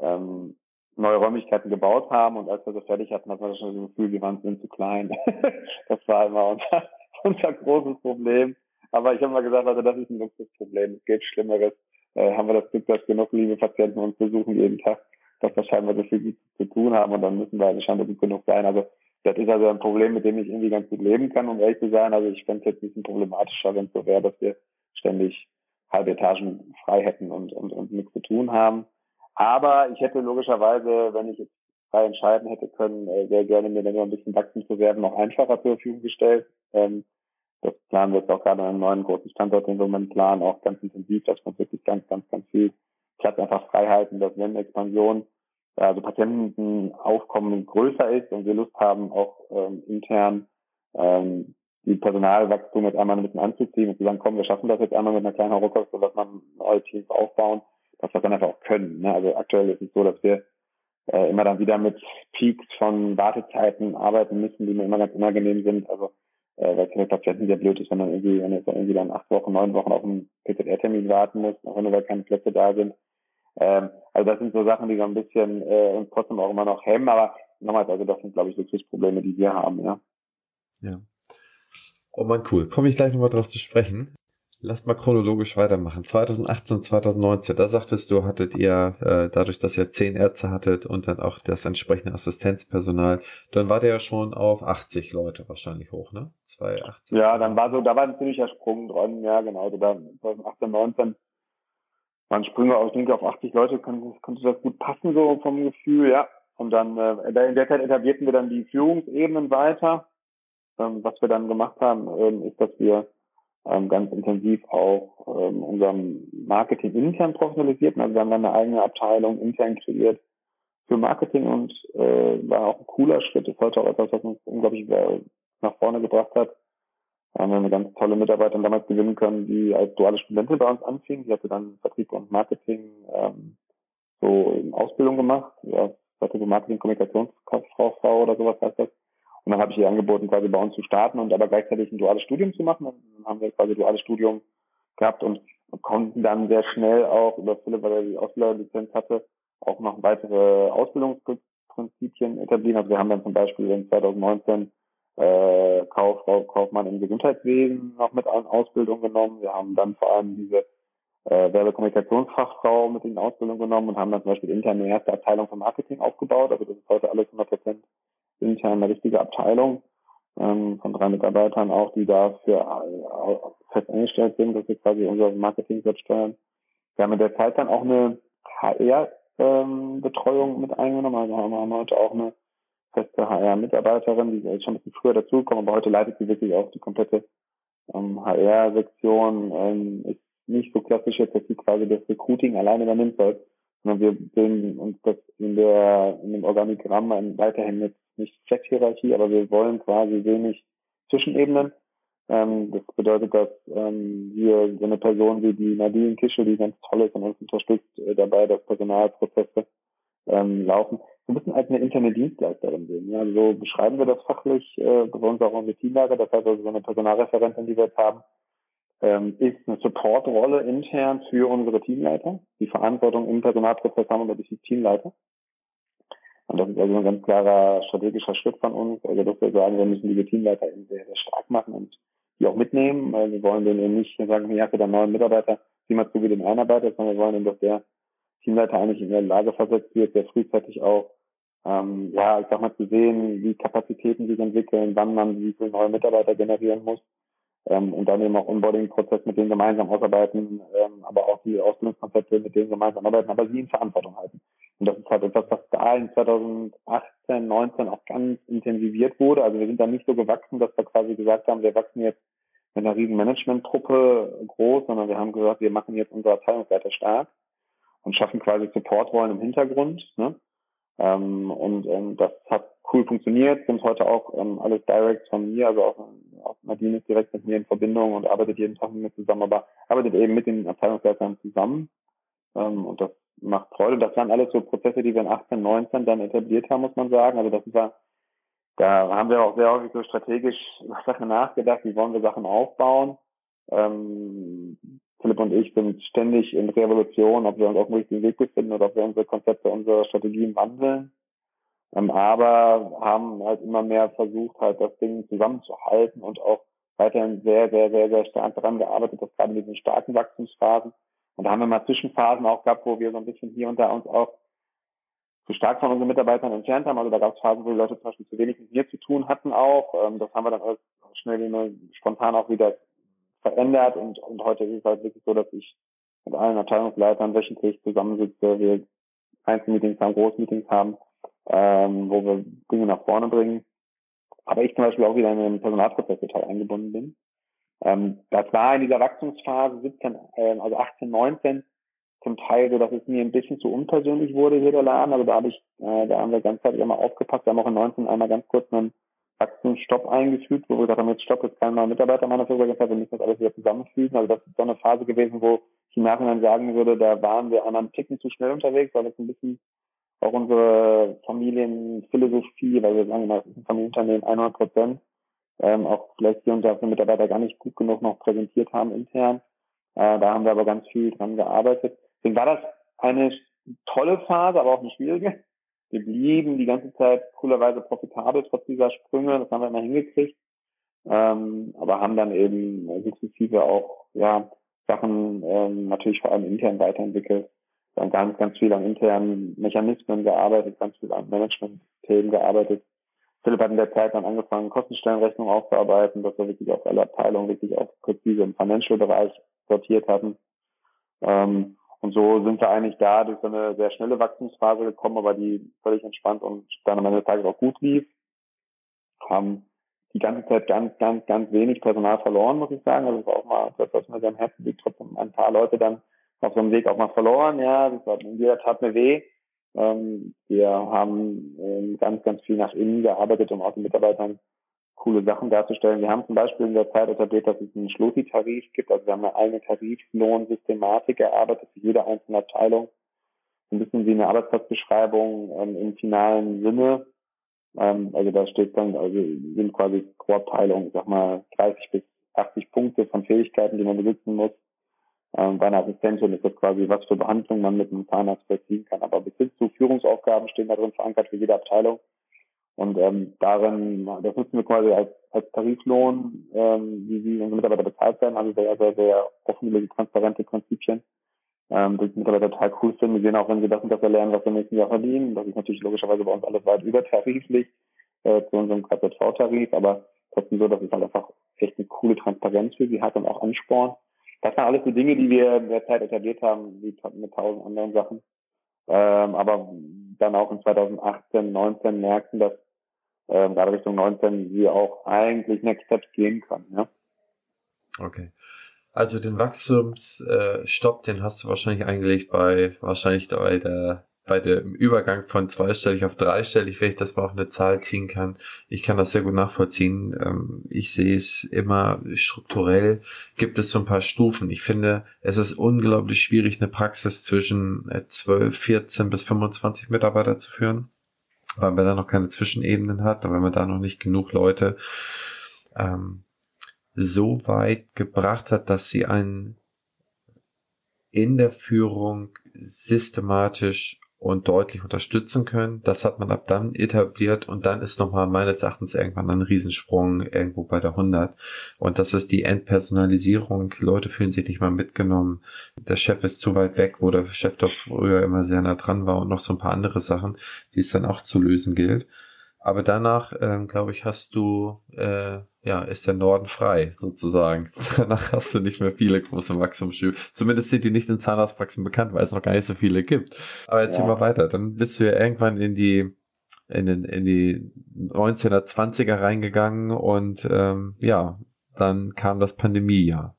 ähm, neue Räumlichkeiten gebaut haben und als wir so fertig hatten, hatten wir schon das Gefühl, die Wand sind zu klein. das war immer unser, unser großes Problem. Aber ich habe mal gesagt, also das ist ein Luxusproblem. Es geht Schlimmeres. Äh, haben wir das Glück, dass genug liebe Patienten uns besuchen jeden Tag, dass wir scheinbar so viel zu tun haben und dann müssen wir also scheinbar gut genug sein. Also das ist also ein Problem, mit dem ich irgendwie ganz gut leben kann, um ehrlich zu sein. Also ich fände es jetzt ein bisschen problematischer, wenn es so wäre, dass wir ständig halbe Etagen frei hätten und, und, und nichts zu tun haben. Aber ich hätte logischerweise, wenn ich jetzt frei entscheiden hätte können, äh, sehr gerne mir dann noch ein bisschen Wachstumsreserven noch einfacher zur Verfügung gestellt. Ähm, das planen wir jetzt auch gerade an einem neuen großen Standort, den wir im Moment planen, auch ganz intensiv, dass wir wirklich ganz, ganz, ganz viel Platz einfach frei halten, dass wenn Expansion also Patientenaufkommen größer ist und wir Lust haben, auch ähm, intern ähm, die Personalwachstum jetzt einmal ein bisschen anzuziehen und zu sagen, komm, wir schaffen das jetzt einmal mit einer kleinen Rucksack, so dass man neue Teams aufbauen, dass wir dann einfach auch können. Ne? Also aktuell ist es so, dass wir äh, immer dann wieder mit Peaks von Wartezeiten arbeiten müssen, die mir immer ganz unangenehm sind. Also äh, weil es für den Patienten sehr blöd ist, wenn man irgendwie, wenn irgendwie dann acht Wochen, neun Wochen auf einen PZR-Termin warten muss, auch nur weil keine Plätze da sind. Ähm, also das sind so Sachen, die so ein bisschen äh, uns trotzdem auch immer noch hemmen, aber nochmals, also das sind, glaube ich, Luxusprobleme, die wir haben, ja. Ja. Oh man, cool. Komme ich gleich nochmal drauf zu sprechen. Lasst mal chronologisch weitermachen. 2018, 2019, da sagtest du, hattet ihr, äh, dadurch, dass ihr zehn Ärzte hattet und dann auch das entsprechende Assistenzpersonal, dann war der ja schon auf 80 Leute wahrscheinlich hoch, ne? 2018. Ja, dann war so, da war ein ziemlicher Sprung dran, ja, genau. Also da 2018, 19 waren Sprünge aus, denke auf 80 Leute, konnte, konnte das gut passen, so vom Gefühl, ja. Und dann, äh, in der Zeit etablierten wir dann die Führungsebenen weiter. Ähm, was wir dann gemacht haben, ähm, ist, dass wir ähm, ganz intensiv auch ähm, unserem Marketing intern professionalisierten. Also wir haben dann eine eigene Abteilung intern kreiert für Marketing und äh, war auch ein cooler Schritt. Ist heute auch etwas, was uns unglaublich nach vorne gebracht hat. Da haben wir eine ganz tolle Mitarbeiterin damals gewinnen können, die als duale Studentin bei uns anfing. Die hatte dann Vertrieb und Marketing ähm, so in Ausbildung gemacht. Ja, Vertrieb und Marketing, Kommunikationskauffrau oder sowas heißt das. Und dann habe ich ihr angeboten, quasi bei uns zu starten und aber gleichzeitig ein duales Studium zu machen. dann haben wir quasi duales Studium gehabt und konnten dann sehr schnell auch über Philipp, weil er die Ausbilderlizenz hatte, auch noch weitere Ausbildungsprinzipien etablieren. Also wir haben dann zum Beispiel in 2019 äh, Kauffrau, Kaufmann im Gesundheitswesen noch mit an Ausbildung genommen. Wir haben dann vor allem diese äh, Werbekommunikationsfachfrau mit in Ausbildung genommen und haben dann zum Beispiel intern eine erste Abteilung für Marketing aufgebaut. Also das ist heute alles 100 Prozent intern eine richtige Abteilung ähm, von drei Mitarbeitern auch, die dafür fest eingestellt sind, dass wir quasi unser Marketing selbst steuern. Wir haben in der Zeit dann auch eine HR-Betreuung ähm, mit eingenommen. Also haben wir heute auch eine feste HR-Mitarbeiterin, die ist schon ein bisschen früher dazugekommen, aber heute leitet sie wirklich auch die komplette ähm, HR-Sektion. Ähm, ist nicht so klassisch jetzt, dass sie quasi das Recruiting alleine übernimmt, sondern wir bilden uns das in der in dem Organigramm weiterhin mit nicht Flat-Hierarchie, aber wir wollen quasi wenig Zwischenebenen. Ähm, das bedeutet, dass ähm, wir so eine Person wie die Nadine Kische, die ganz toll ist und uns unterstützt äh, dabei, dass Personalprozesse ähm, laufen, ein bisschen als eine interne Dienstleisterin sehen. Ja, so beschreiben wir das fachlich äh, bei uns auch im Teamlager. Das heißt also so eine Personalreferentin, die wir jetzt haben, ähm, ist eine Supportrolle intern für unsere Teamleiter. Die Verantwortung im Personalprozess haben wir durch die Teamleiter. Und das ist also ein ganz klarer strategischer Schritt von uns. Also dass wir sagen, wir müssen diese Teamleiter eben sehr, sehr stark machen und die auch mitnehmen, weil wir wollen denen eben nicht sagen, hast du dann neuen Mitarbeiter, sieh mal zu, wie den einarbeitet, sondern wir wollen eben, dass der Teamleiter eigentlich in der Lage versetzt wird, sehr frühzeitig auch, ähm, ja, ich sag mal, zu sehen, wie Kapazitäten sich entwickeln, wann man wie viele neue Mitarbeiter generieren muss ähm, und dann eben auch Onboarding-Prozess mit denen gemeinsam ausarbeiten, ähm, aber auch die Ausbildungskonzepte mit denen gemeinsam arbeiten, aber sie in Verantwortung halten. Und das ist halt etwas, was da in 2018, 19 auch ganz intensiviert wurde. Also wir sind da nicht so gewachsen, dass wir quasi gesagt haben, wir wachsen jetzt mit einer riesen Management-Truppe groß, sondern wir haben gesagt, wir machen jetzt unsere Abteilungsleiter stark und schaffen quasi Supportrollen im Hintergrund. Ne? Ähm, und ähm, das hat cool funktioniert, sind heute auch ähm, alles Directs von mir, also auch, auch Nadine ist direkt mit mir in Verbindung und arbeitet jeden Tag mit mir zusammen, aber arbeitet eben mit den Abteilungsleitern zusammen. Ähm, und das macht Freude. Das waren alles so Prozesse, die wir in 18, 19 dann etabliert haben, muss man sagen. Also das war, da haben wir auch sehr häufig so strategisch über Sachen nachgedacht, wie wollen wir Sachen aufbauen. Ähm, Philipp und ich sind ständig in Revolution, ob wir uns auf dem richtigen Weg befinden oder ob wir unsere Konzepte, unsere Strategien wandeln. Ähm, aber haben halt immer mehr versucht, halt das Ding zusammenzuhalten und auch weiterhin sehr, sehr, sehr, sehr stark daran gearbeitet, dass gerade mit den starken Wachstumsphasen und da haben wir mal Zwischenphasen auch gehabt, wo wir so ein bisschen hier und da uns auch zu stark von unseren Mitarbeitern entfernt haben. Also da gab es Phasen, wo die Leute zum Beispiel zu wenig mit mir zu tun hatten auch. Ähm, das haben wir dann alles schnell spontan auch wieder verändert und, und heute ist es halt wirklich so, dass ich mit allen Abteilungsleitern wöchentlich zusammensitze, wir Einzelmeetings haben, Großmeetings haben, ähm, wo wir Dinge nach vorne bringen. Aber ich zum Beispiel auch wieder in den Personalprozess total eingebunden bin. Ähm, das war in dieser Wachstumsphase 17, äh, also 18, 19 zum Teil so, dass es mir ein bisschen zu unpersönlich wurde hier der Laden. Also da habe ich, äh, da haben wir ganz Zeit immer aufgepackt. Wir haben auch in 19 einmal ganz kurz einen Wachstumsstopp eingefügt, wo wir gesagt haben, jetzt stopp, jetzt kein neuer Mitarbeiter meiner Firma wir müssen das alles wieder zusammenfügen. Also das ist so eine Phase gewesen, wo ich im Nachhinein sagen würde, da waren wir an einem Ticken zu schnell unterwegs, weil das ein bisschen auch unsere Familienphilosophie, weil wir sagen das ist ein Familienunternehmen 100 Prozent, ähm, auch vielleicht hier und da für Mitarbeiter gar nicht gut genug noch präsentiert haben intern. Äh, da haben wir aber ganz viel dran gearbeitet. Deswegen war das eine tolle Phase, aber auch eine schwierige. Wir blieben die ganze Zeit coolerweise profitabel trotz dieser Sprünge. Das haben wir immer hingekriegt. Ähm, aber haben dann eben sukzessive auch ja, Sachen ähm, natürlich vor allem intern weiterentwickelt. Dann ganz, ganz viel an internen Mechanismen gearbeitet, ganz viel an Management-Themen gearbeitet. Philipp hat in der Zeit dann angefangen, Kostenstellenrechnungen aufzuarbeiten, dass wir wirklich auf alle Abteilungen wirklich auch präzise im Financial-Bereich sortiert hatten. Ähm, und so sind wir eigentlich da durch so eine sehr schnelle Wachstumsphase gekommen, aber die völlig entspannt und dann am Ende des Tages auch gut lief. Haben die ganze Zeit ganz, ganz, ganz wenig Personal verloren, muss ich sagen. Also das ist auch mal das, was mir sehr am Herzen liegt. Trotzdem ein paar Leute dann auf so einem Weg auch mal verloren. Ja, das war, jeder tat mir weh. Ähm, wir haben ähm, ganz, ganz viel nach innen gearbeitet, um auch den Mitarbeitern coole Sachen darzustellen. Wir haben zum Beispiel in der Zeit etabliert, dass es einen Schlossi-Tarif gibt. Also wir haben eine eigene Tariflohnsystematik erarbeitet für jede einzelne Abteilung. Ein bisschen wie eine Arbeitsplatzbeschreibung ähm, im finalen Sinne. Ähm, also da steht dann, also sind quasi pro Abteilung, sag mal, 30 bis 80 Punkte von Fähigkeiten, die man besitzen muss. Ähm, bei einer Assistentin ist das quasi, was für Behandlung man mit einem Zahnarzt vollziehen kann. Aber bis hin zu Führungsaufgaben stehen da drin verankert für jede Abteilung. Und ähm, darin, das nutzen wir quasi als, als Tariflohn, ähm, wie, wie unsere Mitarbeiter bezahlt werden, also sehr, sehr, sehr offene, transparente Prinzipien, ähm, die Mitarbeiter total cool finden. Wir sehen auch, wenn sie das und das erlernen, was wir im nächsten Jahr verdienen. Das ist natürlich logischerweise bei uns alles weit übertariflich äh, zu unserem KZV-Tarif, aber trotzdem so, dass es halt einfach echt eine coole Transparenz für sie hat und auch Ansporn. Das sind alles so Dinge, die wir in der Zeit etabliert haben, wie mit tausend anderen Sachen. Ähm, aber dann auch in 2018, 19 merken, dass ähm, gerade Richtung 19 wir auch eigentlich Next Steps gehen können. Ja? Okay. Also den Wachstumsstopp, den hast du wahrscheinlich eingelegt bei wahrscheinlich bei der bei dem Übergang von zweistellig auf dreistellig, wenn ich das mal auf eine Zahl ziehen kann. Ich kann das sehr gut nachvollziehen. Ähm, ich sehe es immer strukturell gibt es so ein paar Stufen. Ich finde, es ist unglaublich schwierig, eine Praxis zwischen 12, äh, 14 bis 25 Mitarbeiter zu führen weil man da noch keine Zwischenebenen hat, weil man da noch nicht genug Leute ähm, so weit gebracht hat, dass sie einen in der Führung systematisch und deutlich unterstützen können. Das hat man ab dann etabliert und dann ist nochmal meines Erachtens irgendwann ein Riesensprung irgendwo bei der 100. Und das ist die Endpersonalisierung. Leute fühlen sich nicht mal mitgenommen. Der Chef ist zu weit weg, wo der Chef doch früher immer sehr nah dran war und noch so ein paar andere Sachen, die es dann auch zu lösen gilt. Aber danach, ähm, glaube ich, hast du, äh, ja, ist der Norden frei, sozusagen. Danach hast du nicht mehr viele große Wachstumsschübe. Zumindest sind die nicht in Zahnarztpraxen bekannt, weil es noch gar nicht so viele gibt. Aber jetzt ja. mal weiter. Dann bist du ja irgendwann in die, in, den, in die 1920er reingegangen und ähm, ja, dann kam das Pandemiejahr.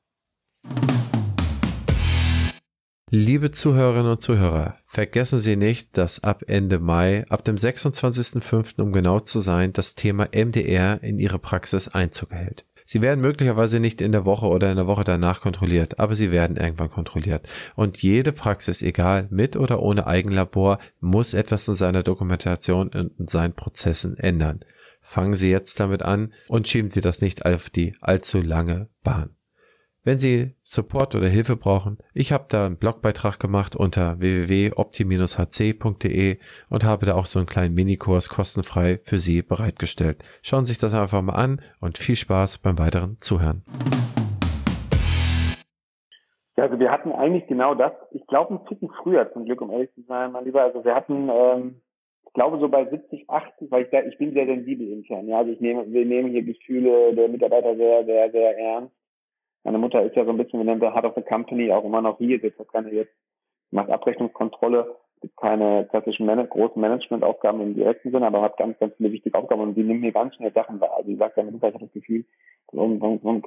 Liebe Zuhörerinnen und Zuhörer, vergessen Sie nicht, dass ab Ende Mai, ab dem 26.05. um genau zu sein, das Thema MDR in Ihre Praxis Einzug hält. Sie werden möglicherweise nicht in der Woche oder in der Woche danach kontrolliert, aber sie werden irgendwann kontrolliert. Und jede Praxis, egal mit oder ohne Eigenlabor, muss etwas in seiner Dokumentation und in seinen Prozessen ändern. Fangen Sie jetzt damit an und schieben Sie das nicht auf die allzu lange Bahn. Wenn Sie Support oder Hilfe brauchen, ich habe da einen Blogbeitrag gemacht unter www.opti-hc.de und habe da auch so einen kleinen Minikurs kostenfrei für Sie bereitgestellt. Schauen Sie sich das einfach mal an und viel Spaß beim weiteren Zuhören. Also wir hatten eigentlich genau das. Ich glaube, ein Ticken früher zum Glück, um ehrlich zu sein, mein Lieber. Also wir hatten, ähm, ich glaube so bei 70, 80, weil ich da, ich bin sehr sensibel intern. Ja, also ich nehme, wir nehmen hier Gefühle der Mitarbeiter sehr, sehr, sehr ernst meine Mutter ist ja so ein bisschen, wir nennen sie Heart of the Company, auch immer noch hier, gibt es keine jetzt, macht Abrechnungskontrolle, gibt keine klassischen Man großen Managementaufgaben im direkten Sinne, aber hat ganz, ganz viele wichtige Aufgaben und die nimmt mir ganz schnell Sachen wahr. Also sie sagt ja, Mutter, ich habe das Gefühl, warum, warum, warum,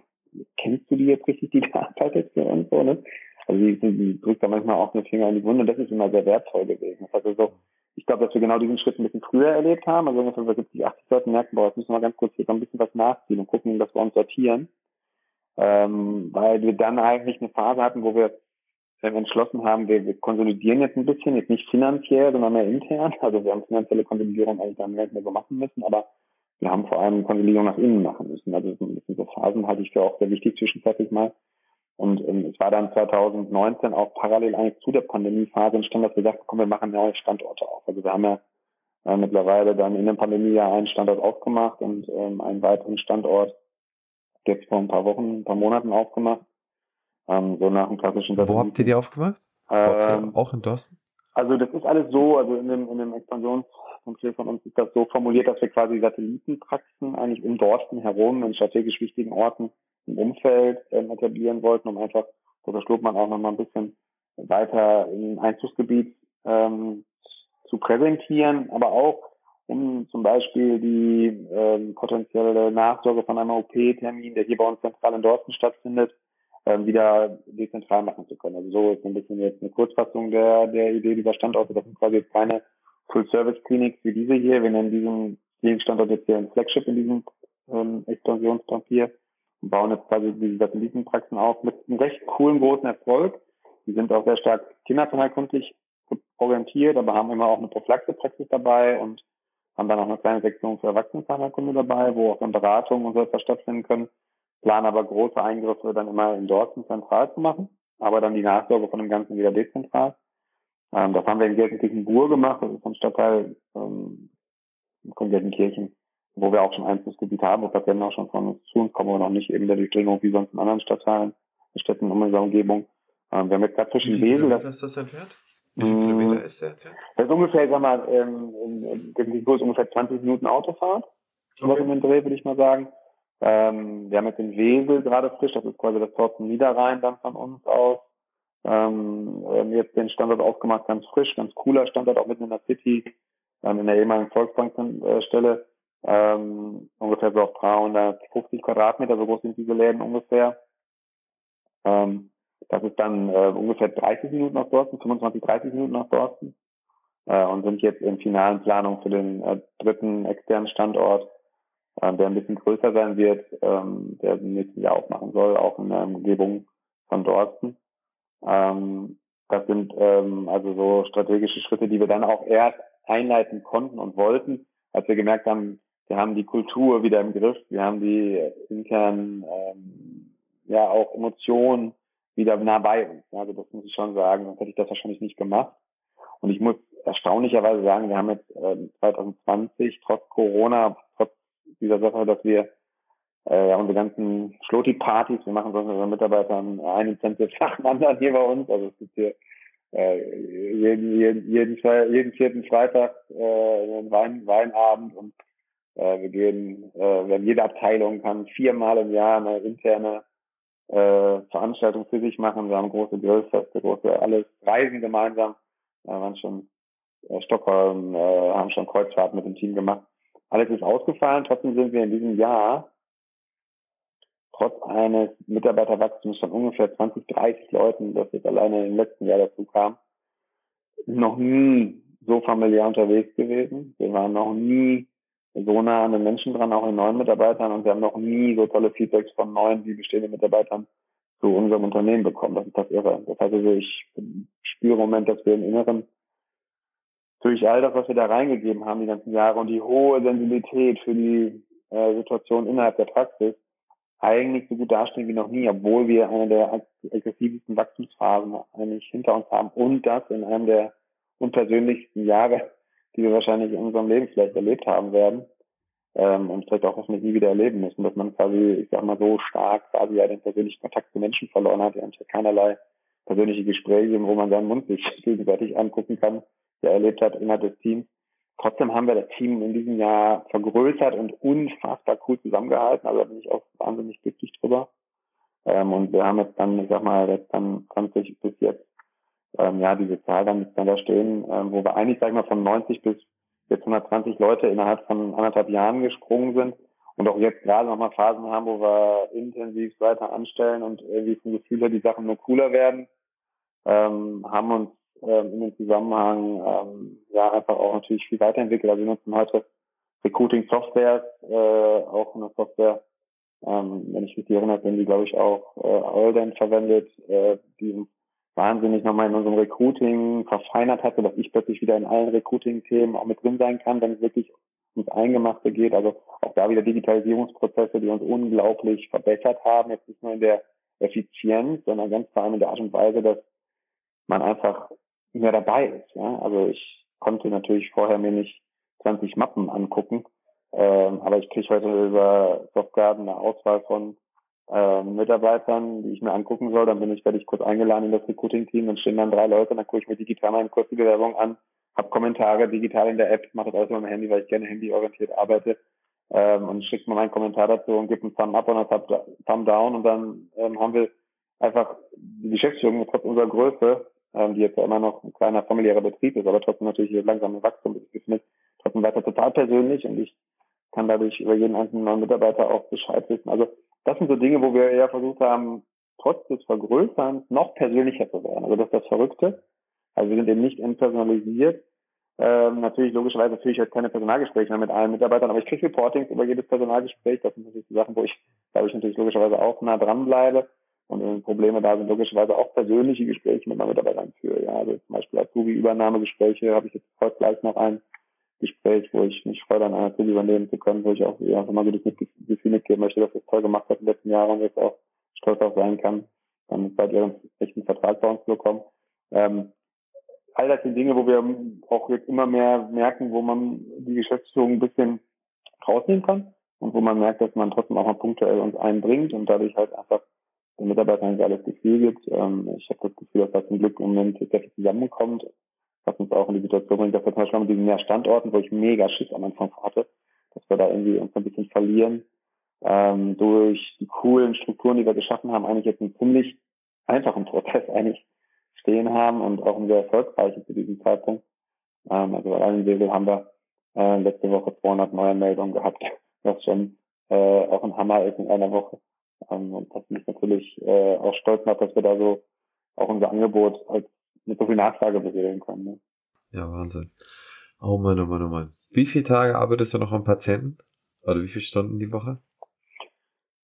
kennst du die jetzt richtig, die da arbeitet für uns so, ne? Also sie, sie drückt da manchmal auch den Finger in die Wunde und das ist immer sehr wertvoll gewesen. Also, ich glaube, dass wir genau diesen Schritt ein bisschen früher erlebt haben. Also bei 70, 80 Leuten merken, boah, jetzt müssen wir ganz kurz hier so ein bisschen was nachziehen und gucken, dass wir uns sortieren ähm, weil wir dann eigentlich eine Phase hatten, wo wir entschlossen haben, wir, wir konsolidieren jetzt ein bisschen, jetzt nicht finanziell, sondern mehr intern. Also wir haben finanzielle Konsolidierung eigentlich dann nicht mehr so machen müssen, aber wir haben vor allem Konsolidierung nach innen machen müssen. Also so Phasen halte ich für auch sehr wichtig zwischenzeitlich mal. Und ähm, es war dann 2019 auch parallel eigentlich zu der Pandemiephase entstanden, dass wir sagten, komm, wir machen neue Standorte auf. Also wir haben ja äh, mittlerweile dann in der Pandemie ja einen Standort aufgemacht und ähm, einen weiteren Standort jetzt vor ein paar Wochen, ein paar Monaten aufgemacht. Ähm, so nach dem klassischen Wo habt ihr die aufgemacht? Ähm, auch in Dorsten? Also das ist alles so, also in dem, in dem Expansionskonzept von uns ist das so formuliert, dass wir quasi Satellitenpraxen eigentlich um Dorsten herum in strategisch wichtigen Orten im Umfeld ähm, etablieren wollten, um einfach, so verschlug man auch nochmal ein bisschen weiter im Einzugsgebiet ähm, zu präsentieren, aber auch um zum Beispiel die ähm, potenzielle Nachsorge von einem OP-Termin, der hier bei uns zentral in Dorsten stattfindet, ähm, wieder dezentral machen zu können. Also so ist ein bisschen jetzt eine Kurzfassung der, der Idee dieser Standorte. Das sind quasi jetzt keine Full-Service-Clinics wie diese hier. Wir nennen diesen Klinikstandort jetzt hier ein Flagship in diesem ähm, Expansionspapier und bauen jetzt quasi diese Satellitenpraxen auf mit einem recht coolen großen Erfolg. Die sind auch sehr stark kinderkundlich orientiert, aber haben immer auch eine Prophylaxe-Praxis dabei und haben dann auch eine kleine Sektion für Erwachsenenzahnheilkunde dabei, wo auch dann Beratungen und so etwas stattfinden können. Planen aber große Eingriffe dann immer in Dortmund zentral zu machen, aber dann die Nachsorge von dem Ganzen wieder dezentral. Ähm, das haben wir in Gelsenkirchen-Bur gemacht, das ist ein Stadtteil ähm, von Gelsenkirchen, wo wir auch schon Einflussgebiet haben, wo Patienten auch schon von uns zu uns kommen, aber noch nicht eben der Durchdringung wie sonst in anderen Stadtteilen, Städten in unserer Umgebung. Ähm, wir haben jetzt gerade zwischen Wesel. Das, ist das entfernt? Wie viele Kilometer mm. ist der entfernt? Das ist ungefähr, sag mal, ähm, in, in, in ungefähr 20 Minuten Autofahrt. Okay. Was um den Dreh, würde ich mal sagen. Ähm, wir haben jetzt den Wesel gerade frisch, das ist quasi das zum Niederrhein dann von uns aus. Ähm, jetzt den Standort aufgemacht, ganz frisch, ganz cooler Standort, auch mitten in der City, ähm, in der ehemaligen Volksbankstelle. Ähm, ungefähr so auf 350 Quadratmeter, so groß sind diese Läden ungefähr. Ähm, das ist dann äh, ungefähr 30 Minuten nach Dorsten, 25, 30 Minuten nach Dorsten äh, und sind jetzt in finalen Planung für den äh, dritten externen Standort, äh, der ein bisschen größer sein wird, ähm, der im nächsten Jahr aufmachen soll, auch in der Umgebung von Dorsten. Ähm, das sind ähm, also so strategische Schritte, die wir dann auch erst einleiten konnten und wollten, als wir gemerkt haben, wir haben die Kultur wieder im Griff, wir haben die internen ähm, ja auch Emotionen wieder nah bei uns. Also das muss ich schon sagen, sonst hätte ich das wahrscheinlich nicht gemacht. Und ich muss erstaunlicherweise sagen, wir haben jetzt äh, 2020 trotz Corona, trotz dieser Sache, dass wir äh, unsere ganzen Schloti-Partys, wir machen sonst unseren Mitarbeitern einen Incentive nach dem anderen hier bei uns. Also es gibt hier äh, jeden, jeden, jeden, jeden vierten Freitag äh, einen Wein, Weinabend und äh, wir gehen, äh, wir haben jede Abteilung kann viermal im Jahr eine interne äh, Veranstaltung für sich machen. Wir haben große Grillfeste, große alles Reisen gemeinsam. Wir waren schon äh, Stockholm, äh, haben schon Kreuzfahrten mit dem Team gemacht. Alles ist ausgefallen. Trotzdem sind wir in diesem Jahr trotz eines Mitarbeiterwachstums von ungefähr 20, 30 Leuten, das jetzt alleine im letzten Jahr dazu kam, noch nie so familiär unterwegs gewesen. Wir waren noch nie so nah an den Menschen dran, auch in neuen Mitarbeitern. Und wir haben noch nie so tolle Feedbacks von neuen wie bestehenden Mitarbeitern zu unserem Unternehmen bekommen. Das ist das Irre. Das heißt also, ich spüre im Moment, dass wir im Inneren durch all das, was wir da reingegeben haben die ganzen Jahre und die hohe Sensibilität für die äh, Situation innerhalb der Praxis eigentlich so gut dastehen wie noch nie, obwohl wir eine der aggressivsten Wachstumsphasen eigentlich hinter uns haben und das in einem der unpersönlichsten Jahre die wir wahrscheinlich in unserem Leben vielleicht erlebt haben werden ähm, und vielleicht auch hoffentlich nie wieder erleben müssen, dass man quasi, ich sag mal, so stark quasi ja den persönlichen Kontakt zu Menschen verloren hat, ja keinerlei persönliche Gespräche, wo man seinen Mund sich gegenseitig angucken kann, der erlebt hat innerhalb des Teams. Trotzdem haben wir das Team in diesem Jahr vergrößert und unfassbar cool zusammengehalten. Also da bin ich auch wahnsinnig glücklich drüber. Ähm, und wir haben jetzt dann, ich sag mal, jetzt dann 20 bis jetzt ähm, ja, diese Zahl dann, da stehen, ähm, wo wir eigentlich, sag ich mal, von 90 bis jetzt 120 Leute innerhalb von anderthalb Jahren gesprungen sind und auch jetzt gerade nochmal Phasen haben, wo wir intensiv weiter anstellen und irgendwie vom Gefühl her die Sachen nur cooler werden, ähm, haben uns ähm, in dem Zusammenhang ähm, ja einfach auch natürlich viel weiterentwickelt. Also wir nutzen heute Recruiting Software, äh, auch eine Software, ähm, wenn ich mich erinnere, sind die glaube ich auch äh, Alden verwendet, äh, die uns wahnsinnig nochmal in unserem Recruiting verfeinert hat, sodass ich plötzlich wieder in allen Recruiting-Themen auch mit drin sein kann, wenn es wirklich ums Eingemachte geht. Also auch da wieder Digitalisierungsprozesse, die uns unglaublich verbessert haben, jetzt nicht nur in der Effizienz, sondern ganz vor allem in der Art und Weise, dass man einfach mehr dabei ist. Ja? Also ich konnte natürlich vorher mir nicht 20 Mappen angucken, ähm, aber ich kriege heute über Softgarden eine Auswahl von äh, Mitarbeitern, die ich mir angucken soll. Dann bin ich, werde ich kurz eingeladen in das Recruiting-Team, dann stehen dann drei Leute, dann gucke ich mir digital meine kurze Bewerbung an, habe Kommentare digital in der App, mache das alles mit meinem Handy, weil ich gerne handyorientiert arbeite ähm, und schicke mir meinen Kommentar dazu und gebe einen Thumb up und einen Thumb down und dann ähm, haben wir einfach die Geschäftsführung trotz unserer Größe, ähm, die jetzt ja immer noch ein kleiner familiärer Betrieb ist, aber trotzdem natürlich langsam im Wachstum ist, trotzdem weiter total persönlich und ich kann dadurch über jeden einzelnen neuen Mitarbeiter auch Bescheid wissen. Also das sind so Dinge, wo wir eher versucht haben, trotz des Vergrößerns noch persönlicher zu werden. Also das ist das Verrückte. Also wir sind eben nicht entpersonalisiert, Ähm, natürlich, logischerweise führe ich halt keine Personalgespräche mehr mit allen Mitarbeitern, aber ich kriege Reportings über jedes Personalgespräch. Das sind natürlich die Sachen, wo ich, glaube ich, natürlich logischerweise auch nah dran bleibe. Und wenn Probleme da sind, logischerweise auch persönliche Gespräche mit meinen Mitarbeitern führe. Ja, also zum Beispiel Azubi-Übernahmegespräche habe ich jetzt heute gleich noch ein Gespräch, wo ich mich freue, an einer Azubi übernehmen zu können, wo ich auch einfach mal das Gefühl mitgeben möchte, dass das toll gemacht hat in den letzten Jahren und jetzt auch stolz auf sein kann, dann bei ihrem echten Vertrag bei uns zu bekommen. Ähm, all das sind Dinge, wo wir auch jetzt immer mehr merken, wo man die Geschäftsführung ein bisschen rausnehmen kann und wo man merkt, dass man trotzdem auch mal punktuell uns einbringt und dadurch halt einfach den Mitarbeitern ein geiles Gefühl gibt. Ähm, ich habe das Gefühl, dass da zum Glück im Moment viel zusammenkommt, was uns auch in die Situation bringt, dass wir zum Beispiel mit diesen mehr Standorten, wo ich mega Schiss am Anfang hatte, dass wir da irgendwie uns ein bisschen verlieren, ähm, durch die coolen Strukturen, die wir geschaffen haben, eigentlich jetzt einen ziemlich einfachen Prozess eigentlich stehen haben und auch ein sehr erfolgreichen zu diesem Zeitpunkt. Ähm, also bei allen Segel haben wir äh, letzte Woche 200 neue Meldungen gehabt, was schon äh, auch ein Hammer ist in einer Woche. Ähm, und das mich natürlich äh, auch stolz macht, dass wir da so auch unser Angebot als mit so viel Nachfrage besiedeln können. Ne? Ja, Wahnsinn. Oh Mann, oh Mann, oh Mann. Wie viele Tage arbeitest du noch am Patienten? Oder wie viele Stunden die Woche?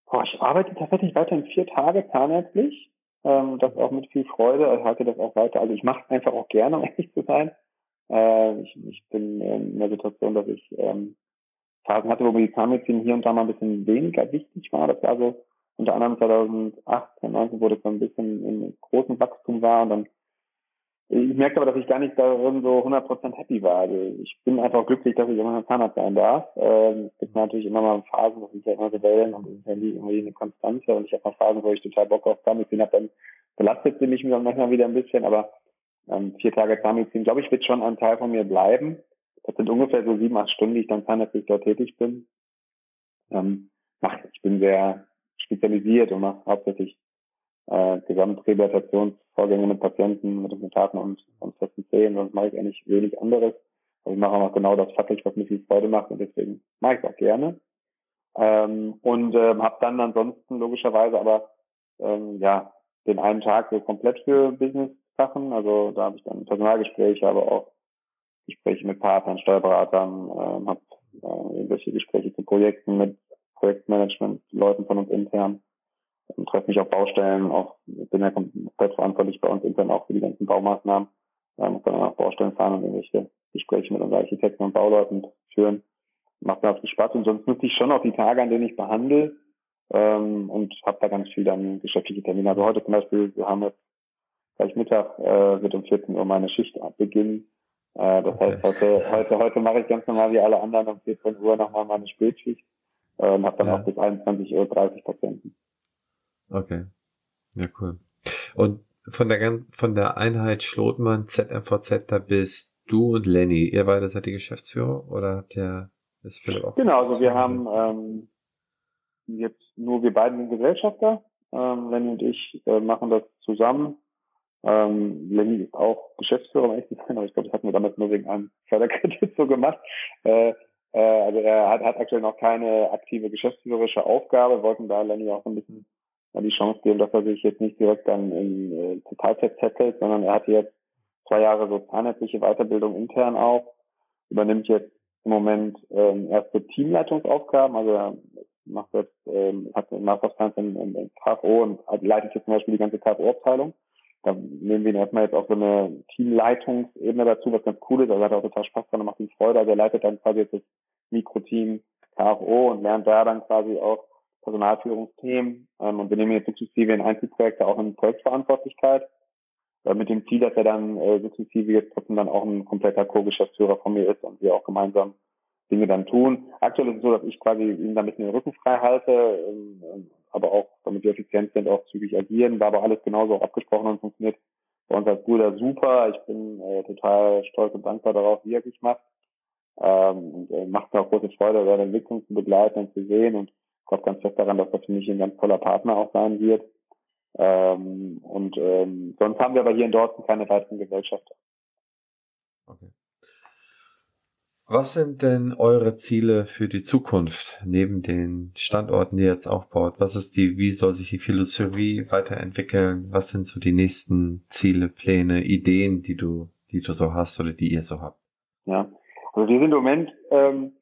Boah, ich arbeite tatsächlich weiterhin vier Tage zahnärztlich ähm, das auch mit viel Freude. Ich halte das auch weiter. Also ich mache es einfach auch gerne, um ehrlich zu sein. Äh, ich, ich bin in der Situation, dass ich ähm, Phasen hatte, wo mir die Zahnmedizin hier und da mal ein bisschen weniger wichtig war. Das war so unter anderem 2018, 19, wo das so ein bisschen im großen Wachstum war und dann ich merke aber, dass ich gar nicht darin so 100% happy war. Also ich bin einfach glücklich, dass ich immer ein Zahnarzt sein darf. Ähm, es gibt natürlich immer mal Phasen, das sind ja immer so Wellen und ist ja nie irgendwie eine Konstante. Und ich habe mal Phasen, wo ich total Bock auf Zahnmedizin habe, dann belastet sie mich manchmal wieder ein bisschen. Aber ähm, vier Tage Zahnmedizin, glaube ich, wird schon ein Teil von mir bleiben. Das sind ungefähr so sieben, acht Stunden, die ich dann zahnärztlich dort tätig bin. Ähm, ich bin sehr spezialisiert und mache hauptsächlich äh, Gesamtrehabilitationsvorgänge mit Patienten, mit Implantaten und, und festen Zähnen, sonst mache ich eigentlich wenig anderes. Aber ich mache auch genau das fachlich, was mir viel Freude macht und deswegen mache ich es auch gerne. Ähm, und ähm, habe dann ansonsten logischerweise aber ähm, ja den einen Tag so komplett für Business-Sachen. Also da habe ich dann Personalgespräche, aber auch Gespräche mit Partnern, Steuerberatern, ähm, habe äh, irgendwelche Gespräche zu Projekten mit Projektmanagement, Leuten von uns intern treffe mich auf Baustellen, auch bin ja komplett verantwortlich bei uns intern auch für die ganzen Baumaßnahmen. Ähm, muss dann auch Baustellen fahren und irgendwelche Gespräche mit unseren Architekten und Bauleuten führen. Macht mir auch viel Spaß und sonst nutze ich schon auch die Tage, an denen ich behandle ähm, und habe da ganz viel dann geschäftliche Termine. Also heute zum Beispiel, wir haben jetzt gleich Mittag, äh, wird um 14 Uhr meine Schicht beginnen. Äh, das heißt, heute, heute, heute mache ich ganz normal wie alle anderen um 14 Uhr nochmal meine Spätschicht äh, und habe dann ja. auch bis 21.30 Uhr Patienten. Okay. Ja, cool. Und von der, von der Einheit Schlotmann ZMVZ, da bist du und Lenny. Ihr beide seid die Geschäftsführer oder habt ihr, ist Philipp auch? Genau, also wir haben, ähm, jetzt nur wir beiden Gesellschafter. Ähm, Lenny und ich äh, machen das zusammen. Ähm, Lenny ist auch Geschäftsführer, ehrlich zu sein, aber ich glaube, das hatten wir damals nur wegen einem Förderkredit so gemacht. Äh, äh, also er hat, hat aktuell noch keine aktive geschäftsführerische Aufgabe, wollten da Lenny auch ein bisschen die Chance geben, dass er sich jetzt nicht direkt dann in äh, Totalzeit zettelt, sondern er hat jetzt zwei Jahre so zahnärztliche Weiterbildung intern auch, übernimmt jetzt im Moment ähm, erste Teamleitungsaufgaben, also er macht jetzt, ähm, hat einen Master of Science in, in, in KFO und leitet jetzt zum Beispiel die ganze KFO-Abteilung. Da nehmen wir ihn erstmal jetzt auch so eine Teamleitungsebene dazu, was ganz cool ist. Also er hat auch total Spaß dran und macht ihm Freude. Also er leitet dann quasi jetzt das Mikroteam KFO und lernt da dann quasi auch Personalführungsthemen ähm, und wir nehmen jetzt sukzessive in Einzelprojekte auch in Projektverantwortlichkeit äh, mit dem Ziel, dass er dann äh, sukzessive jetzt trotzdem dann auch ein kompletter Co-Geschäftsführer von mir ist und wir auch gemeinsam Dinge dann tun. Aktuell ist es so, dass ich quasi ihm da ein den Rücken frei halte, ähm, aber auch, damit wir effizient sind, auch zügig agieren. War aber alles genauso auch abgesprochen und funktioniert bei uns als Bruder super. Ich bin äh, total stolz und dankbar darauf, wie er sich macht. Ähm, und äh, macht mir auch große Freude, seine Entwicklung zu begleiten und zu sehen und glaube ganz fest daran, dass das für mich ein ganz toller Partner auch sein wird. Ähm, und ähm, sonst haben wir aber hier in Dortmund keine weiteren Gesellschafter. Okay. Was sind denn eure Ziele für die Zukunft neben den Standorten, die ihr jetzt aufbaut? Was ist die, wie soll sich die Philosophie weiterentwickeln? Was sind so die nächsten Ziele, Pläne, Ideen, die du, die du so hast oder die ihr so habt? Ja, also wir sind im Moment ähm,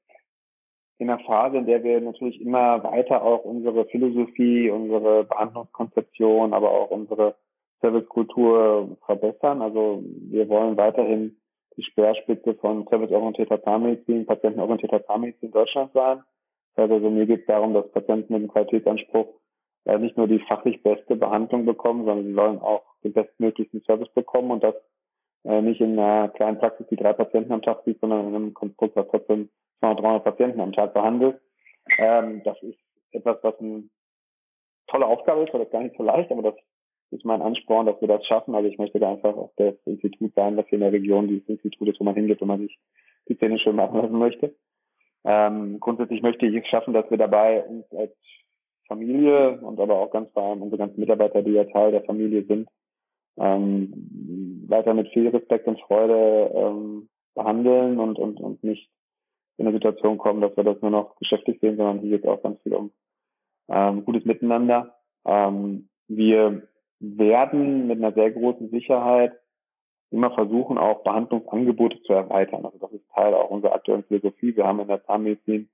in einer Phase, in der wir natürlich immer weiter auch unsere Philosophie, unsere Behandlungskonzeption, aber auch unsere Servicekultur verbessern. Also wir wollen weiterhin die Speerspitze von serviceorientierter Zahnmedizin, patientenorientierter Zahnmedizin in Deutschland sein. Also mir geht es darum, dass Patienten mit dem Qualitätsanspruch äh, nicht nur die fachlich beste Behandlung bekommen, sondern sie sollen auch den bestmöglichen Service bekommen und das äh, nicht in einer kleinen Praxis, die drei Patienten am Tag sieht, sondern in einem Konstrukt, was trotzdem 200, 300 Patienten am Tag behandelt. Ähm, das ist etwas, was eine tolle Aufgabe ist, weil das gar nicht so leicht, aber das ist mein Ansporn, dass wir das schaffen. Also ich möchte da einfach auch das Institut sein, dass hier in der Region dieses Institut ist, wo man hingeht, wenn man sich die Zähne schön machen lassen möchte. Ähm, grundsätzlich möchte ich es schaffen, dass wir dabei uns als Familie und aber auch ganz vor allem unsere ganzen Mitarbeiter, die ja Teil der Familie sind, ähm, weiter mit viel Respekt und Freude ähm, behandeln und, und, und nicht in eine Situation kommen, dass wir das nur noch geschäftlich sehen, sondern hier geht es auch ganz viel um ähm, gutes Miteinander. Ähm, wir werden mit einer sehr großen Sicherheit immer versuchen, auch Behandlungsangebote zu erweitern. Also das ist Teil auch unserer aktuellen Philosophie. Wir haben in der Zahnmedizin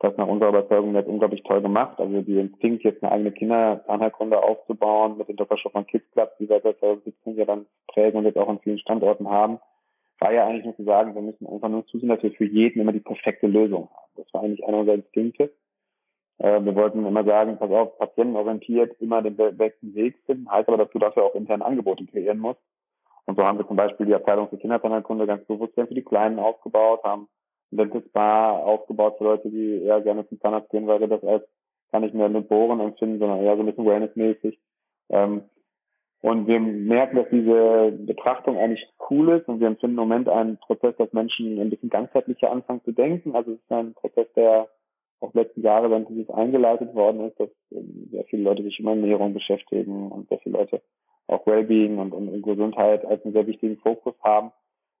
das nach unserer Überzeugung jetzt unglaublich toll gemacht. Also die Instinkt, jetzt eine eigene Kinderzahnheilkunde aufzubauen mit den Dr. Schoffmann Kids Club, die wir seit 2017 ja dann prägen und jetzt auch an vielen Standorten haben, war ja eigentlich nur zu sagen, wir müssen einfach nur zusehen, dass wir für jeden immer die perfekte Lösung haben. Das war eigentlich einer unserer Instinkte. Äh, wir wollten immer sagen, pass auf, patientenorientiert immer den besten Weg finden, heißt aber, dass du dafür auch interne Angebote kreieren musst. Und so haben wir zum Beispiel die Abteilung für Kinderzahnheilkunde ganz bewusst für die Kleinen aufgebaut, haben ein Dental Spa aufgebaut für Leute, die eher gerne zum Zahnarzt gehen, weil wir das als gar nicht mehr mit Bohren empfinden, sondern eher so ein bisschen wellnessmäßig. Ähm, und wir merken, dass diese Betrachtung eigentlich cool ist und wir empfinden im Moment einen Prozess, dass Menschen ein bisschen ganzheitlicher anfangen zu denken. Also es ist ein Prozess, der auch letzten Jahre dann dieses eingeleitet worden ist, dass ähm, sehr viele Leute sich immer Ernährung beschäftigen und sehr viele Leute auch Wellbeing und, und, und Gesundheit als einen sehr wichtigen Fokus haben.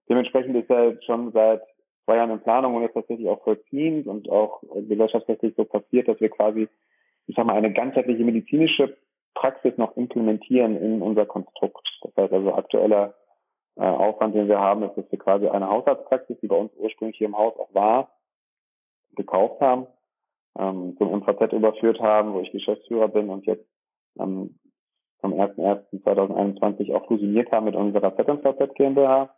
Dementsprechend ist er schon seit zwei Jahren in Planung und jetzt tatsächlich auch vollziehend und auch gesellschaftsrechtlich so passiert, dass wir quasi, ich sag mal, eine ganzheitliche medizinische Praxis noch implementieren in unser Konstrukt. Das heißt also aktueller äh, Aufwand, den wir haben, ist, dass wir quasi eine Hausarztpraxis, die bei uns ursprünglich hier im Haus auch war, gekauft haben, ähm, zum MVZ überführt haben, wo ich Geschäftsführer bin und jetzt ähm, vom 01.01.2021 auch fusioniert haben mit unserer ZMVZ GmbH.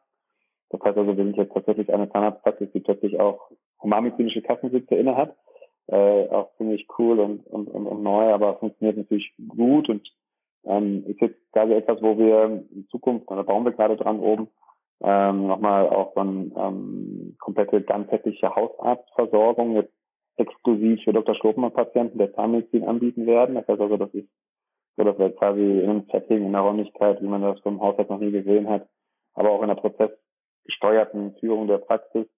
Das heißt also, wir sind jetzt tatsächlich eine Zahnarztpraxis, die plötzlich auch humanmedizinische Kassensitze inne hat. Äh, auch ziemlich cool und, und, und, und neu, aber funktioniert natürlich gut und ähm, ist jetzt quasi etwas, wo wir in Zukunft, da bauen wir gerade dran oben, ähm, nochmal auch so eine ähm, komplette ganzheitliche Hausarztversorgung jetzt exklusiv für Dr. Schlopmann-Patienten der Zahnmedizin anbieten werden. Das heißt also, das ist so, dass wir quasi in einem Setting, in der Räumlichkeit, wie man das vom Haushalt noch nie gesehen hat, aber auch in der prozessgesteuerten Führung der Praxis,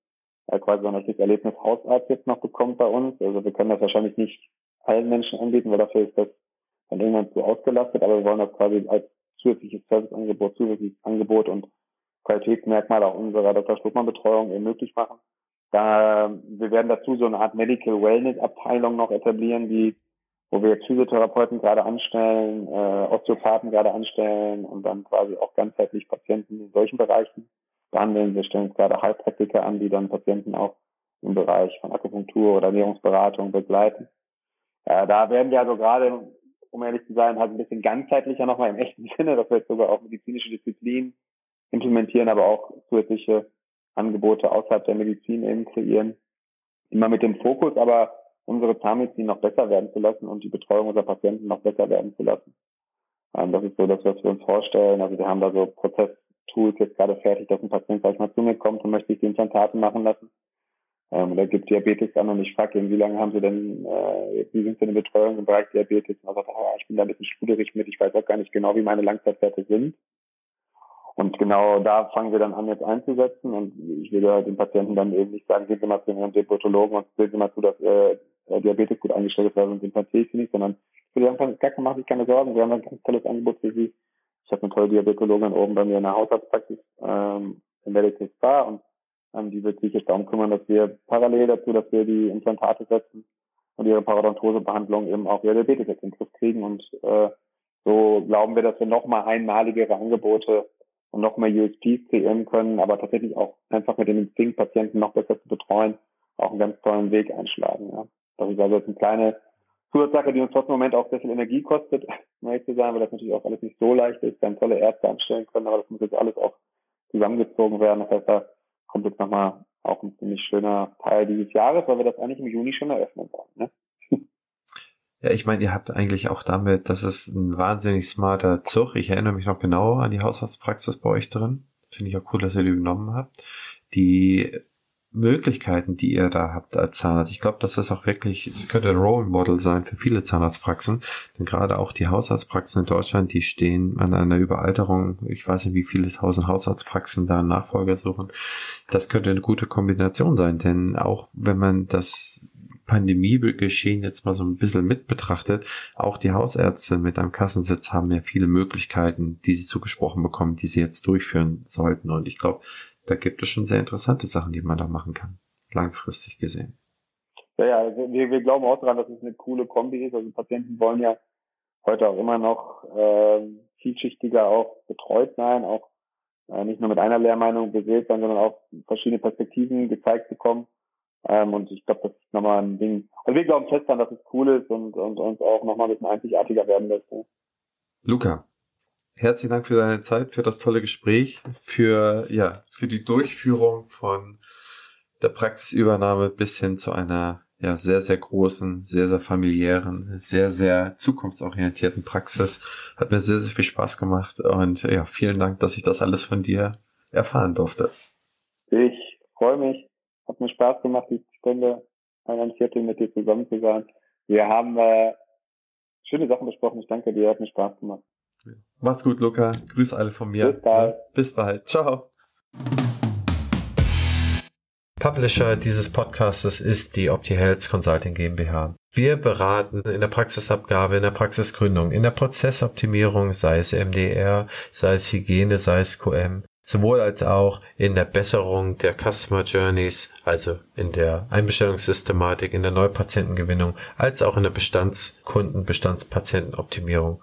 äh, quasi so ein richtiges Erlebnis Hausarzt jetzt noch bekommt bei uns. Also wir können das wahrscheinlich nicht allen Menschen anbieten, weil dafür ist das dann irgendwann zu ausgelastet, aber wir wollen das quasi als zusätzliches Serviceangebot, zusätzliches Angebot und Qualitätsmerkmal auch unserer Dr. Schluckmann Betreuung eben möglich machen. Da, wir werden dazu so eine Art Medical Wellness Abteilung noch etablieren, die, wo wir Physiotherapeuten gerade anstellen, äh, Osteopathen gerade anstellen und dann quasi auch ganzheitlich Patienten in solchen Bereichen behandeln. Wir stellen gerade Heilpraktiker an, die dann Patienten auch im Bereich von Akupunktur oder Ernährungsberatung begleiten. Äh, da werden wir also gerade, um ehrlich zu sein, halt ein bisschen ganzheitlicher nochmal im echten Sinne, dass wir jetzt sogar auch medizinische Disziplinen implementieren, aber auch zusätzliche Angebote außerhalb der Medizin eben kreieren. Immer mit dem Fokus, aber unsere Zahnmedizin noch besser werden zu lassen und die Betreuung unserer Patienten noch besser werden zu lassen. Ähm, das ist so das, was wir uns vorstellen. Also wir haben da so Prozesstools jetzt gerade fertig, dass ein Patient gleich mal zu mir kommt und möchte sich die Implantate machen lassen. Ähm, oder gibt Diabetes an und ich frage ihn, wie lange haben Sie denn, äh, wie sind Sie in Betreuung im Bereich Diabetes? Und er sagt, oh, ich bin da ein bisschen schluderig mit, ich weiß auch gar nicht genau, wie meine Langzeitwerte sind. Und genau da fangen wir dann an, jetzt einzusetzen. Und ich will ja den Patienten dann eben nicht sagen, gehen Sie mal zu Ihrem Diabetologen und sehen Sie mal zu, dass äh, Diabetes gut eingestellt ist, weil sonst implantiere ich Sie nicht, sondern ich will sagen, gar keine Sorgen. Wir haben ein ganz tolles Angebot für Sie. Ich habe eine tolle Diabetologin oben bei mir in der Hausarztpraxis ähm, in Medical Spa und ähm, die wird sich jetzt darum kümmern, dass wir parallel dazu, dass wir die Implantate setzen und ihre Parodontosebehandlung eben auch ihre Diabetes jetzt in den Griff kriegen. Und äh, so glauben wir, dass wir nochmal einmaligere Angebote und noch mehr USPs kreieren können, aber tatsächlich auch einfach mit den Instinkt-Patienten noch besser zu betreuen, auch einen ganz tollen Weg einschlagen. Ja. Das ist also jetzt eine kleine Zusatzsache, die uns trotzdem im Moment auch sehr viel Energie kostet, um ehrlich zu sein, weil das natürlich auch alles nicht so leicht ist, dann tolle Ärzte anstellen können, aber das muss jetzt alles auch zusammengezogen werden. Das heißt, da kommt jetzt nochmal auch ein ziemlich schöner Teil dieses Jahres, weil wir das eigentlich im Juni schon eröffnen wollen. Ne? Ja, ich meine, ihr habt eigentlich auch damit, das ist ein wahnsinnig smarter Zug. Ich erinnere mich noch genau an die Hausarztpraxis bei euch drin. Finde ich auch cool, dass ihr die übernommen habt. Die Möglichkeiten, die ihr da habt als Zahnarzt. Ich glaube, das ist auch wirklich, das könnte ein Role Model sein für viele Zahnarztpraxen. Denn gerade auch die Hausarztpraxen in Deutschland, die stehen an einer Überalterung. Ich weiß nicht, wie viele tausend Hausarztpraxen da Nachfolger suchen. Das könnte eine gute Kombination sein, denn auch wenn man das Pandemiegeschehen jetzt mal so ein bisschen mit betrachtet, auch die Hausärzte mit einem Kassensitz haben ja viele Möglichkeiten, die sie zugesprochen bekommen, die sie jetzt durchführen sollten. Und ich glaube, da gibt es schon sehr interessante Sachen, die man da machen kann, langfristig gesehen. Ja, ja, also wir, wir glauben auch daran, dass es eine coole Kombi ist. Also Patienten wollen ja heute auch immer noch äh, vielschichtiger auch betreut sein, auch äh, nicht nur mit einer Lehrmeinung beseelt sein, sondern auch verschiedene Perspektiven gezeigt bekommen. Ähm, und ich glaube, das ist nochmal ein Ding. Also wir glauben fest daran, dass es cool ist und, und uns auch nochmal ein bisschen einzigartiger werden lässt. Luca, herzlichen Dank für deine Zeit, für das tolle Gespräch, für, ja, für die Durchführung von der Praxisübernahme bis hin zu einer ja, sehr, sehr großen, sehr, sehr familiären, sehr, sehr zukunftsorientierten Praxis. Hat mir sehr, sehr viel Spaß gemacht und ja, vielen Dank, dass ich das alles von dir erfahren durfte. Ich freue mich. Hat mir Spaß gemacht, die Stunde ein Viertel mit dir zusammen zu sein. Wir haben äh, schöne Sachen besprochen. Ich danke dir, hat mir Spaß gemacht. Mach's gut, Luca. Grüß alle von mir. Bis bald. Bis bald. Ciao. Publisher dieses Podcastes ist die OptiHealth Consulting GmbH. Wir beraten in der Praxisabgabe, in der Praxisgründung, in der Prozessoptimierung, sei es MDR, sei es Hygiene, sei es QM, sowohl als auch in der Besserung der Customer Journeys, also in der Einbestellungssystematik, in der Neupatientengewinnung, als auch in der Bestandskunden, Bestandspatientenoptimierung